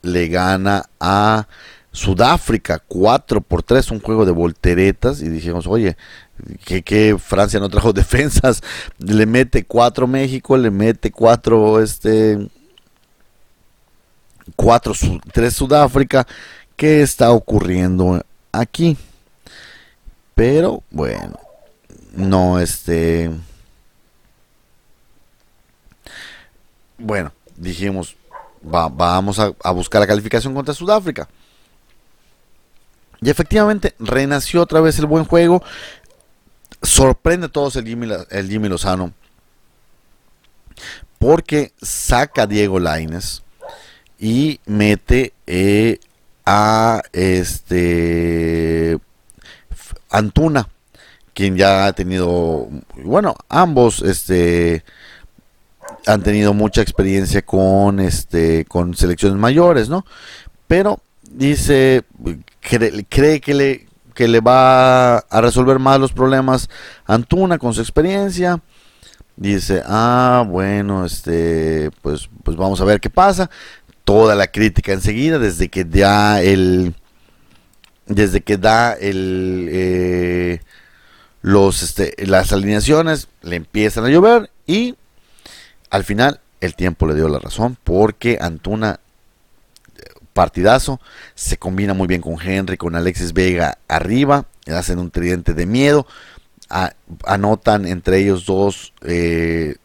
le gana a Sudáfrica 4 por 3, un juego de volteretas, y dijimos, oye, que, Francia no trajo defensas, le mete 4 México, le mete 4 este 4, 3 Sudáfrica. ¿Qué está ocurriendo aquí? Pero bueno, no este... Bueno, dijimos, vamos a, buscar la calificación contra Sudáfrica. Y efectivamente renació otra vez el buen juego. Sorprende a todos el Jimmy, el Jimmy Lozano. Porque saca a Diego Laines y mete eh, a este Antuna, quien ya ha tenido, bueno, ambos este han tenido mucha experiencia con este con selecciones mayores, ¿no? Pero dice cree, que le que le va a resolver más los problemas Antuna con su experiencia. Dice, ah, bueno, este, pues, pues vamos a ver qué pasa toda la crítica enseguida, desde que da el. Desde que da el. Eh, los, este, las alineaciones le empiezan a llover y al final el tiempo le dio la razón porque Antuna partidazo se combina muy bien con Henry con Alexis Vega arriba hacen un tridente de miedo anotan entre ellos dos eh,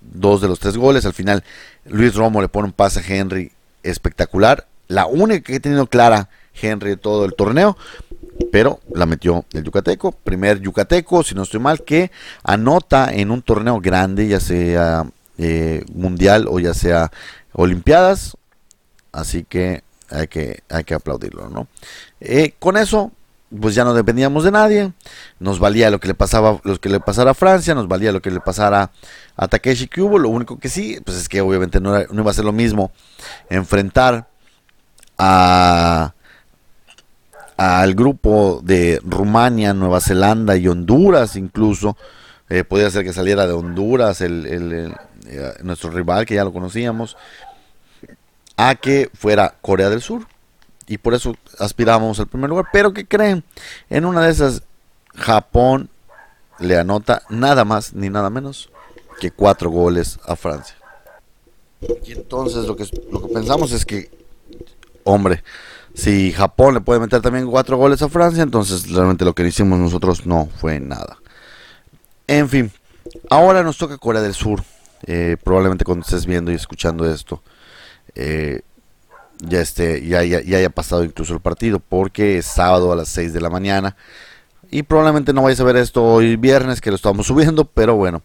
dos de los tres goles al final Luis Romo le pone un pase a Henry espectacular. La única que ha tenido clara Henry todo el torneo. Pero la metió el Yucateco. Primer Yucateco, si no estoy mal, que anota en un torneo grande, ya sea eh, mundial o ya sea Olimpiadas. Así que hay que, hay que aplaudirlo, ¿no? Eh, con eso pues ya no dependíamos de nadie, nos valía lo que le pasaba, lo que le pasara a Francia, nos valía lo que le pasara a Takeshi Kubo, lo único que sí, pues es que obviamente no, iba a ser lo mismo enfrentar a al grupo de Rumania, Nueva Zelanda y Honduras incluso, eh, podía ser que saliera de Honduras el, el, eh, nuestro rival que ya lo conocíamos, a que fuera Corea del Sur y por eso aspiramos al primer lugar. Pero que creen? En una de esas, Japón le anota nada más ni nada menos que cuatro goles a Francia. Y entonces lo que, lo que pensamos es que, hombre, si Japón le puede meter también cuatro goles a Francia, entonces realmente lo que hicimos nosotros no fue nada. En fin, ahora nos toca Corea del Sur. Eh, probablemente cuando estés viendo y escuchando esto, eh, ya, esté, ya, ya, haya pasado incluso el partido, porque es sábado a las 6 de la mañana. Y probablemente no vayas a ver esto hoy viernes, que lo estamos subiendo, pero bueno,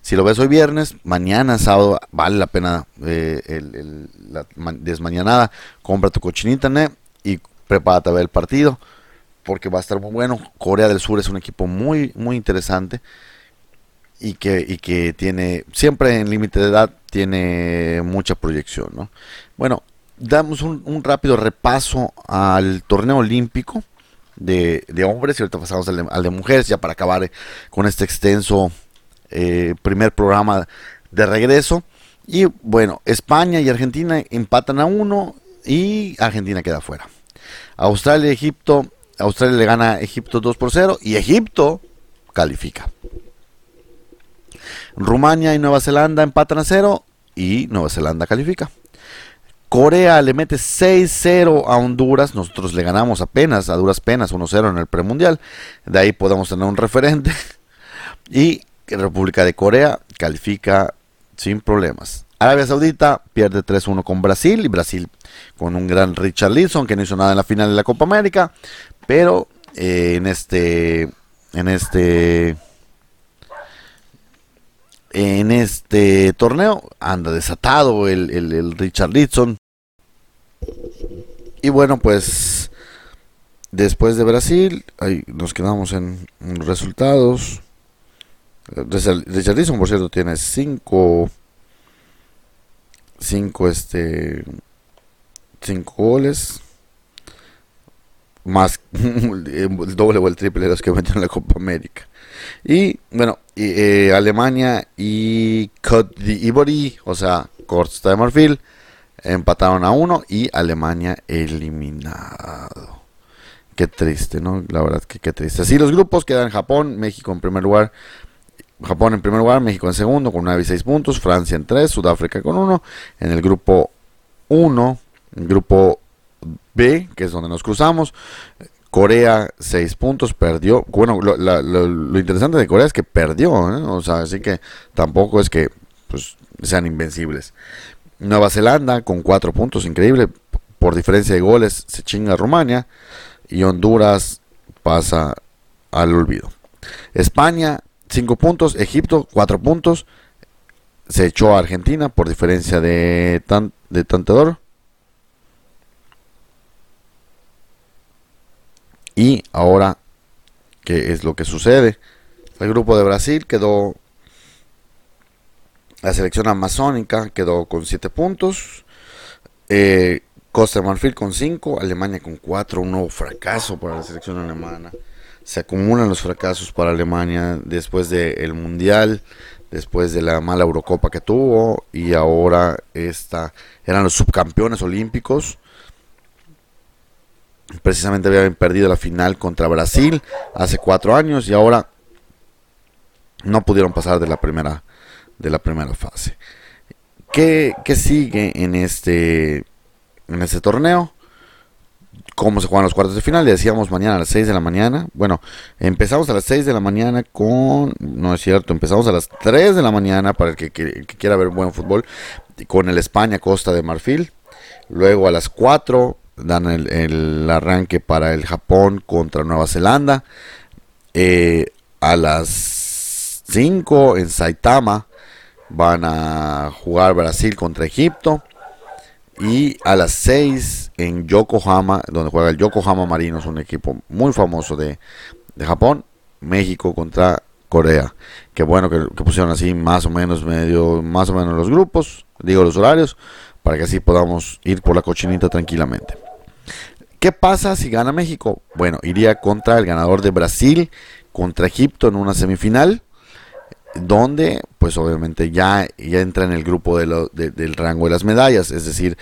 si lo ves hoy viernes, mañana, sábado, vale la pena eh, la desmañanada. Compra tu cochinita internet y prepárate a ver el partido, porque va a estar muy bueno. Corea del Sur es un equipo muy, muy interesante y que, y que tiene, siempre en límite de edad, tiene mucha proyección. ¿no? Bueno, damos un, rápido repaso al torneo olímpico de, hombres y ahorita pasamos al de, mujeres ya para acabar con este extenso eh, primer programa de regreso. Y bueno, España y Argentina empatan a uno y Argentina queda fuera. Australia y Egipto, Australia le gana a Egipto 2 por 0 y Egipto califica. Rumania y Nueva Zelanda empatan a 0 y Nueva Zelanda califica. Corea le mete 6-0 a Honduras. Nosotros le ganamos apenas, a duras penas, 1-0 en el premundial. De ahí podemos tener un referente. Y República de Corea califica sin problemas. Arabia Saudita pierde 3-1 con Brasil. Y Brasil con un gran Richard Leeson que no hizo nada en la final de la Copa América. Pero eh, en este. En este en este torneo. Anda desatado el, Richard Lidson. Y bueno, pues después de Brasil, ahí nos quedamos en, resultados. Richard Lidson, por cierto, tiene 5 5 este 5 goles más el doble o el triple de los que metió en la Copa América. Y bueno, eh, Alemania y Côte d'Ivoire, o sea, Costa de Marfil, empataron a uno y Alemania eliminado. Qué triste, ¿no? La verdad que qué triste. Así los grupos quedan Japón, México en primer lugar. Japón en primer lugar, México en segundo con 9 y 6 puntos, Francia en 3, Sudáfrica con 1. En el grupo 1, el grupo B, que es donde nos cruzamos, Corea, 6 puntos, perdió. Bueno, lo, interesante de Corea es que perdió, ¿eh? o sea, así que tampoco es que pues, sean invencibles. Nueva Zelanda con 4 puntos, increíble. Por diferencia de goles se chinga Rumania. Y Honduras pasa al olvido. España, 5 puntos. Egipto, 4 puntos. Se echó a Argentina por diferencia de, tan, de Tantador. Y ahora, ¿qué es lo que sucede? El grupo de Brasil quedó, la selección amazónica quedó con 7 puntos. Eh, Costa de Marfil con 5, Alemania con 4, un nuevo fracaso para la selección alemana. Se acumulan los fracasos para Alemania después del Mundial, después de la mala Eurocopa que tuvo y ahora esta, eran los subcampeones olímpicos precisamente habían perdido la final contra Brasil hace cuatro años y ahora no pudieron pasar de la primera de la primera fase. ¿Qué, sigue en este en este torneo? ¿Cómo se juegan los cuartos de final? Le decíamos mañana a las 6 de la mañana. Bueno, empezamos a las 6 de la mañana con... No es cierto, empezamos a las 3 de la mañana para el que, que quiera ver buen fútbol con el España Costa de Marfil. Luego a las 4 dan el, arranque para el Japón contra Nueva Zelanda. Eh, a las 5 en Saitama van a jugar Brasil contra Egipto. Y a las 6 en Yokohama, donde juega el Yokohama Marinos, un equipo muy famoso de, Japón, México contra Corea. Qué bueno que, que, pusieron así más o menos medio, más o menos los grupos, digo los horarios, para que así podamos ir por la cochinita tranquilamente. ¿Qué pasa si gana México? Bueno, iría contra el ganador de Brasil, contra Egipto en una semifinal, donde pues obviamente ya, ya entra en el grupo del rango de las medallas, es decir,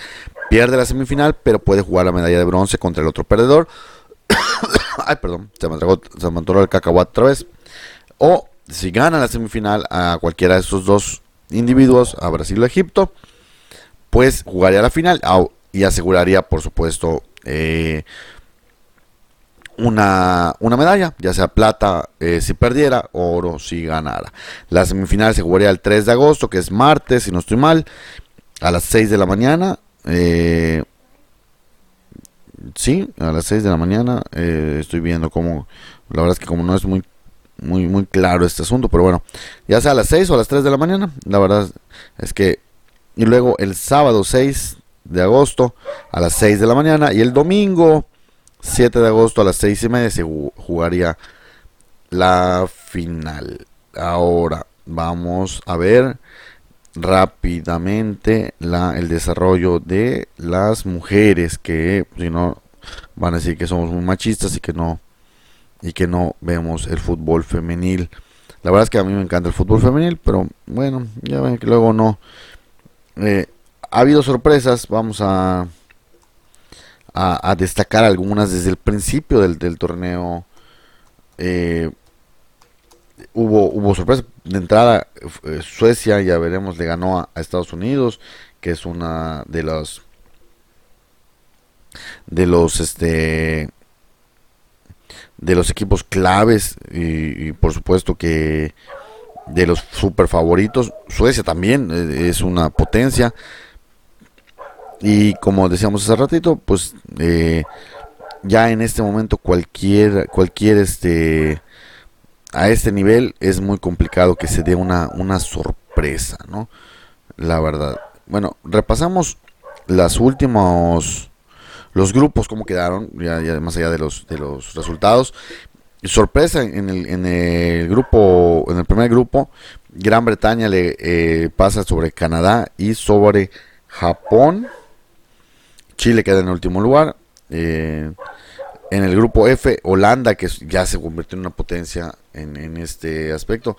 pierde la semifinal, pero puede jugar la medalla de bronce contra el otro perdedor. Ay, perdón, se me, tragó, se me el cacahuate otra vez. O si gana la semifinal a cualquiera de estos dos individuos, a Brasil o Egipto, pues jugaría la final y aseguraría, por supuesto, eh, una, una, medalla, ya sea plata eh, si perdiera, oro si ganara. La semifinal se jugaría el 3 de agosto, que es martes, si no estoy mal, a las 6 de la mañana. Eh, sí, a las 6 de la mañana. Eh, estoy viendo cómo, la verdad es que como no es muy, muy, muy claro este asunto, pero bueno, ya sea a las 6 o a las 3 de la mañana, la verdad es que... Y luego el sábado 6 de agosto a las 6 de la mañana y el domingo 7 de agosto a las 6 y media se jugaría la final. Ahora vamos a ver rápidamente la, el desarrollo de las mujeres que si no van a decir que somos muy machistas y que no y que no vemos el fútbol femenil la verdad es que a mí me encanta el fútbol femenil pero bueno ya ven que luego no eh, ha habido sorpresas vamos a, a, destacar algunas desde el principio del, torneo. Eh, hubo, hubo sorpresa. De entrada, eh, Suecia, ya veremos, le ganó a, Estados Unidos, que es una de los de los este de los equipos claves y, por supuesto que de los super favoritos Suecia también eh, es una potencia y como decíamos hace ratito pues eh, ya en este momento cualquier cualquier este a este nivel es muy complicado que se dé una, una sorpresa, ¿no? La verdad. Bueno, repasamos las últimos los grupos cómo quedaron, ya, más allá de los de los resultados. Sorpresa en el, en el grupo, en el primer grupo, Gran Bretaña le eh, pasa sobre Canadá y sobre Japón. Chile queda en último lugar. Eh, en el grupo F, Holanda, que ya se convirtió en una potencia en, este aspecto,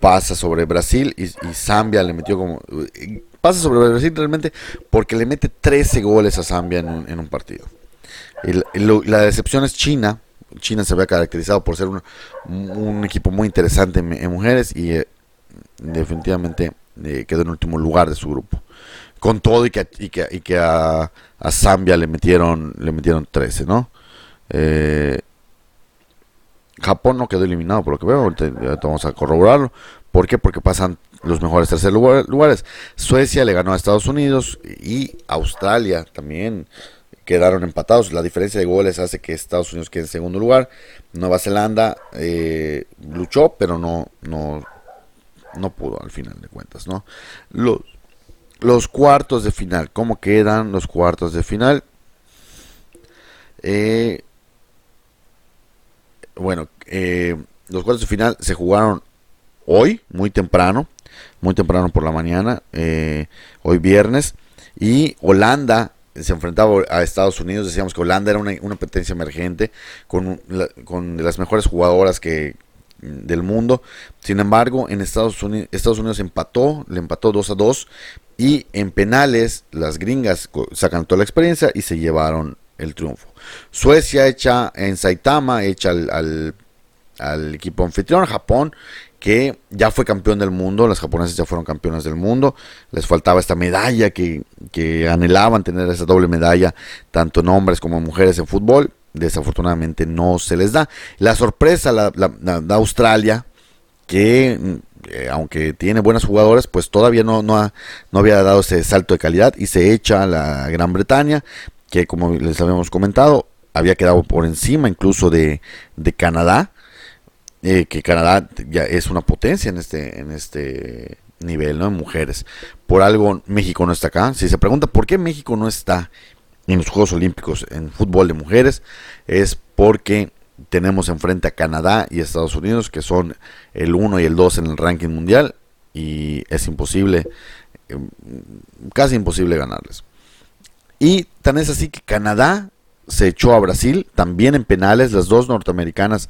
pasa sobre Brasil y, Zambia le metió como... Pasa sobre Brasil realmente porque le mete 13 goles a Zambia en un, en un partido. la decepción es China. China se había caracterizado por ser un, equipo muy interesante en, mujeres y eh, definitivamente eh, quedó en último lugar de su grupo con todo y que, y que, y que a, a, Zambia le metieron, le metieron 13, ¿no? Eh, Japón no quedó eliminado, por lo que veo, vamos a corroborarlo. ¿Por qué? Porque pasan los mejores tercer lugares. Suecia le ganó a Estados Unidos y Australia también quedaron empatados. La diferencia de goles hace que Estados Unidos quede en segundo lugar. Nueva Zelanda eh, luchó, pero no, no, no pudo al final de cuentas, ¿no? Los, los cuartos de final. ¿Cómo quedan los cuartos de final? Eh, bueno, eh, los cuartos de final se jugaron hoy, muy temprano, muy temprano por la mañana, eh, hoy viernes, y Holanda se enfrentaba a Estados Unidos, decíamos que Holanda era una, una potencia emergente, con, con las mejores jugadoras que, del mundo. Sin embargo, en Estados Unidos, Estados Unidos empató, le empató 2 a 2 y en penales las gringas sacan toda la experiencia y se llevaron el triunfo. Suecia echa en Saitama, echa al, al, equipo anfitrión, Japón, que ya fue campeón del mundo, las japonesas ya fueron campeonas del mundo, les faltaba esta medalla que, que anhelaban tener esa doble medalla, tanto en hombres como en mujeres en fútbol, desafortunadamente no se les da. La sorpresa la, da Australia, que eh, aunque tiene buenas jugadoras, pues todavía no, no, no había dado ese salto de calidad y se echa a la Gran Bretaña, que como les habíamos comentado, había quedado por encima incluso de, de Canadá, eh, que Canadá ya es una potencia en este, en este nivel, ¿no? En mujeres. Por algo México no está acá. Si se pregunta por qué México no está en los Juegos Olímpicos en fútbol de mujeres es porque tenemos enfrente a Canadá y Estados Unidos que son el 1 y el 2 en el ranking mundial y es imposible, em, casi imposible ganarles. Y tan es así que Canadá se echó a Brasil, también en penales, las dos norteamericanas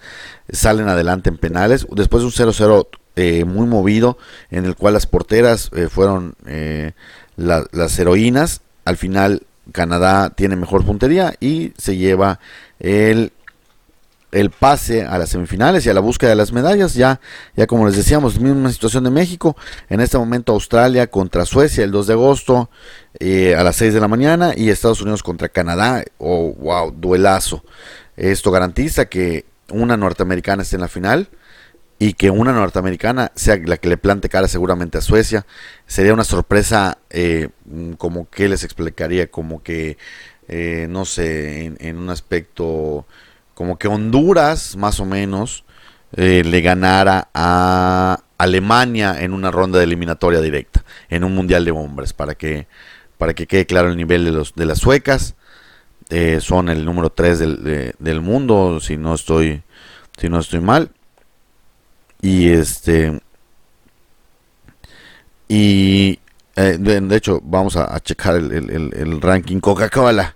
salen adelante en penales, después de un 0-0 eh, muy movido en el cual las porteras eh, fueron eh, las heroínas, al final Canadá tiene mejor puntería y se lleva el, el pase a las semifinales y a la búsqueda de las medallas. Ya, ya como les decíamos, misma situación de México. En este momento Australia contra Suecia el 2 de agosto eh, a las 6 de la mañana y Estados Unidos contra Canadá. Oh, wow, duelazo. Esto garantiza que una norteamericana esté en la final y que una norteamericana sea la que le plante cara seguramente a Suecia. Sería una sorpresa, eh, como que les explicaría, como que eh, no sé, en, un aspecto como que Honduras, más o menos, eh, le ganara a Alemania en una ronda de eliminatoria directa, en un mundial de hombres, para que, para que quede claro el nivel de, los, de las suecas. Eh, son el número 3 del, del mundo, si no estoy, si no estoy mal. Y este. Y eh, de, hecho, vamos a, checar el, ranking Coca-Cola.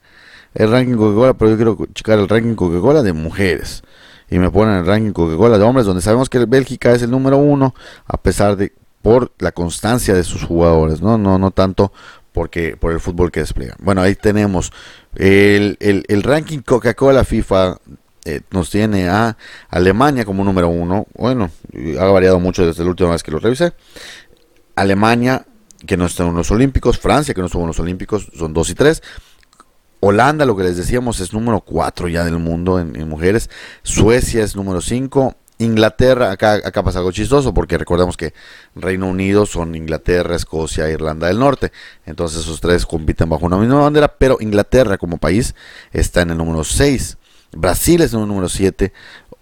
El ranking Coca-Cola, pero yo quiero checar el ranking Coca-Cola de mujeres. Y me ponen el ranking Coca-Cola de hombres, donde sabemos que Bélgica es el número uno, a pesar de por la constancia de sus jugadores, no, no, no tanto porque por el fútbol que despliegan. Bueno, ahí tenemos el, el ranking Coca-Cola FIFA eh, nos tiene a Alemania como número uno. Bueno, ha variado mucho desde la última vez que lo revisé. Alemania, que no está en los Olímpicos. Francia, que no estuvo en los Olímpicos, son dos y tres. Holanda, lo que les decíamos, es número cuatro ya del mundo en, mujeres. Suecia es número cinco. Inglaterra, acá, acá pasa algo chistoso porque recordemos que Reino Unido son Inglaterra, Escocia Irlanda del Norte. Entonces esos tres compiten bajo una misma bandera, pero Inglaterra como país está en el número 6. Brasil es el número 7,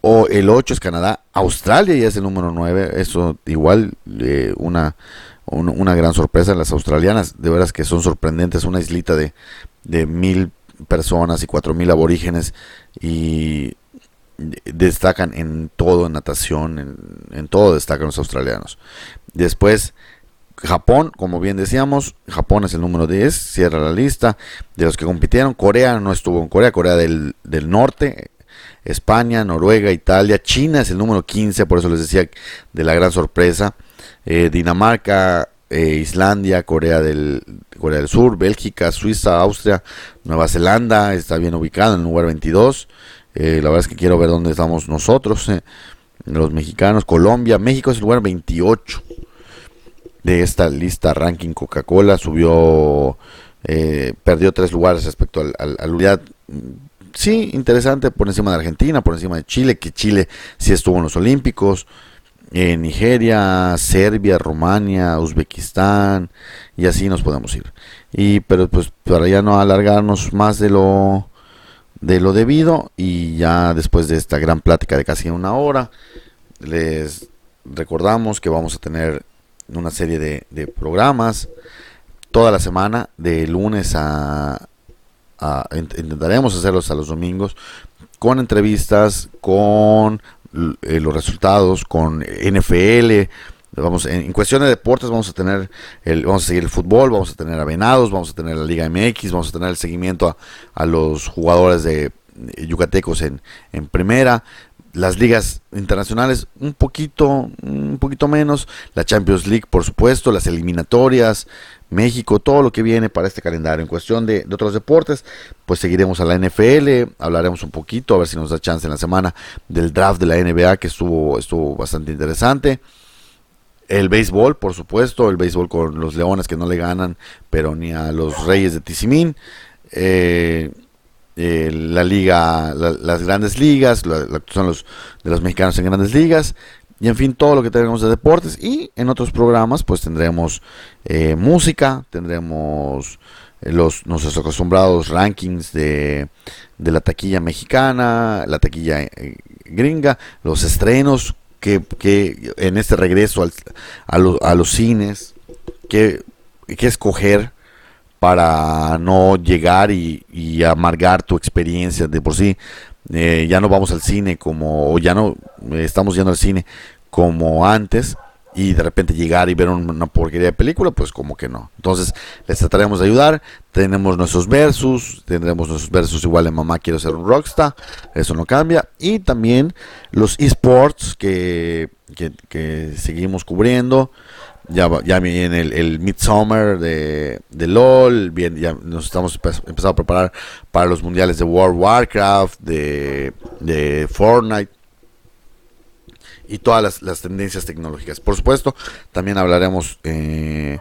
o el 8 es Canadá, Australia ya es el número 9, eso igual eh, una, una gran sorpresa, las australianas de veras que son sorprendentes, una islita de, de mil personas y cuatro mil aborígenes y destacan en todo, en natación, en, en todo destacan los australianos. Después Japón, como bien decíamos, Japón es el número 10, cierra la lista de los que compitieron. Corea no estuvo en Corea, Corea del, Norte, España, Noruega, Italia, China es el número 15, por eso les decía de la gran sorpresa. Eh, Dinamarca, eh, Islandia, Corea del, Corea del Sur, Bélgica, Suiza, Austria, Nueva Zelanda, está bien ubicado en el lugar 22. Eh, la verdad es que quiero ver dónde estamos nosotros, los mexicanos, Colombia, México es el lugar 28 de esta lista ranking Coca-Cola, subió, eh, perdió tres lugares respecto al, al, unidad. Sí, interesante, por encima de Argentina, por encima de Chile, que Chile sí estuvo en los Olímpicos. En Nigeria, Serbia, Rumania, Uzbekistán y así nos podemos ir. Y pero pues para ya no alargarnos más de lo de lo debido y ya después de esta gran plática de casi una hora les recordamos que vamos a tener una serie de, programas toda la semana, de lunes a, intentaremos hacerlos a los domingos, con entrevistas, con eh, los resultados, con NFL. Vamos, en, cuestión de deportes vamos a tener el, vamos a seguir el fútbol, vamos a tener a Venados, vamos a tener la Liga MX, vamos a tener el seguimiento a, los jugadores de, yucatecos en, en primera, las ligas internacionales un poquito, un poquito menos, la Champions League por supuesto, las eliminatorias, México, todo lo que viene para este calendario. En cuestión de, otros deportes, pues seguiremos a la NFL, hablaremos un poquito, a ver si nos da chance en la semana del draft de la NBA que estuvo, estuvo bastante interesante. El béisbol, por supuesto, el béisbol con los Leones que no le ganan, pero ni a los Reyes de Tizimín. Eh, eh, la liga, las grandes ligas, la, son los de los mexicanos en grandes ligas, y en fin, todo lo que tenemos de deportes. Y en otros programas, pues tendremos eh, música, tendremos eh, los nuestros acostumbrados rankings de, de la taquilla mexicana, la taquilla gringa, los estrenos que, que en este regreso al, a, a, los cines, que, que escoger para no llegar y, amargar tu experiencia de por sí. Eh, ya no vamos al cine como, o ya no eh, estamos yendo al cine como antes y de repente llegar y ver una porquería de película, pues como que no. Entonces les trataremos de ayudar. Tenemos nuestros versus, tendremos nuestros versus igual de mamá quiero ser un rockstar, eso no cambia. Y también los esports que, que seguimos cubriendo ya, ya viene el, el Midsummer de, de, LOL, bien, ya nos estamos empezando a preparar para los mundiales de World Warcraft, de, de Fortnite y todas las, tendencias tecnológicas. Por supuesto, también hablaremos, eh,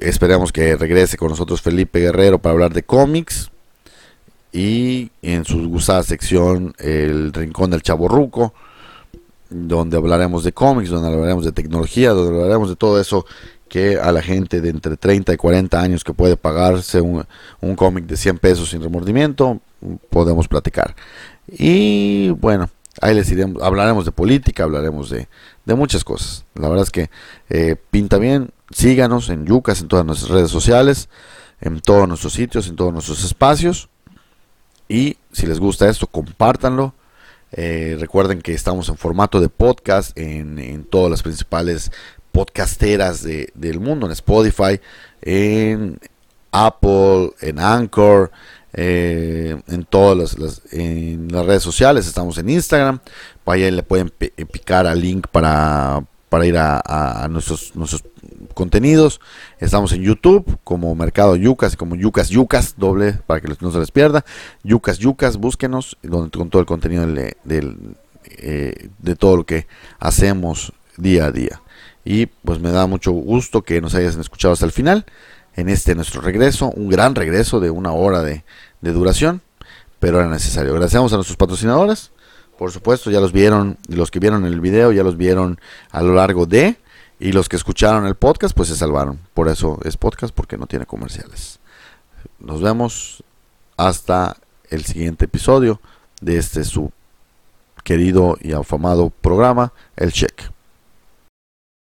esperamos que regrese con nosotros Felipe Guerrero para hablar de cómics y en su gustada sección el Rincón del Chaborruco donde hablaremos de cómics, donde hablaremos de tecnología, donde hablaremos de todo eso que a la gente de entre 30 y 40 años que puede pagarse un, un cómic de 100 pesos sin remordimiento, podemos platicar. Y bueno, ahí les iremos, hablaremos de política, hablaremos de, de muchas cosas. La verdad es que eh, pinta bien, síganos en Yucas, en todas nuestras redes sociales, en todos nuestros sitios, en todos nuestros espacios. Y si les gusta esto, compártanlo. Eh, recuerden que estamos en formato de podcast en, todas las principales podcasteras de, del mundo, en Spotify, en Apple, en Anchor, eh, en todas las, en las redes sociales, estamos en Instagram, vaya le pueden picar al link para, para ir a, nuestros, nuestros contenidos. Estamos en YouTube como Mercado Yucas, como Yucas Yucas, doble para que no se les pierda. Yucas Yucas, búsquenos con todo el contenido eh, de todo lo que hacemos día a día. Y pues me da mucho gusto que nos hayas escuchado hasta el final en este nuestro regreso, un gran regreso de una hora de, duración, pero era necesario. Agradecemos a nuestros patrocinadores, por supuesto, ya los vieron, los que vieron el video ya los vieron a lo largo de, y los que escucharon el podcast pues se salvaron. Por eso es podcast, porque no tiene comerciales. Nos vemos hasta el siguiente episodio de este su querido y afamado programa, El Check.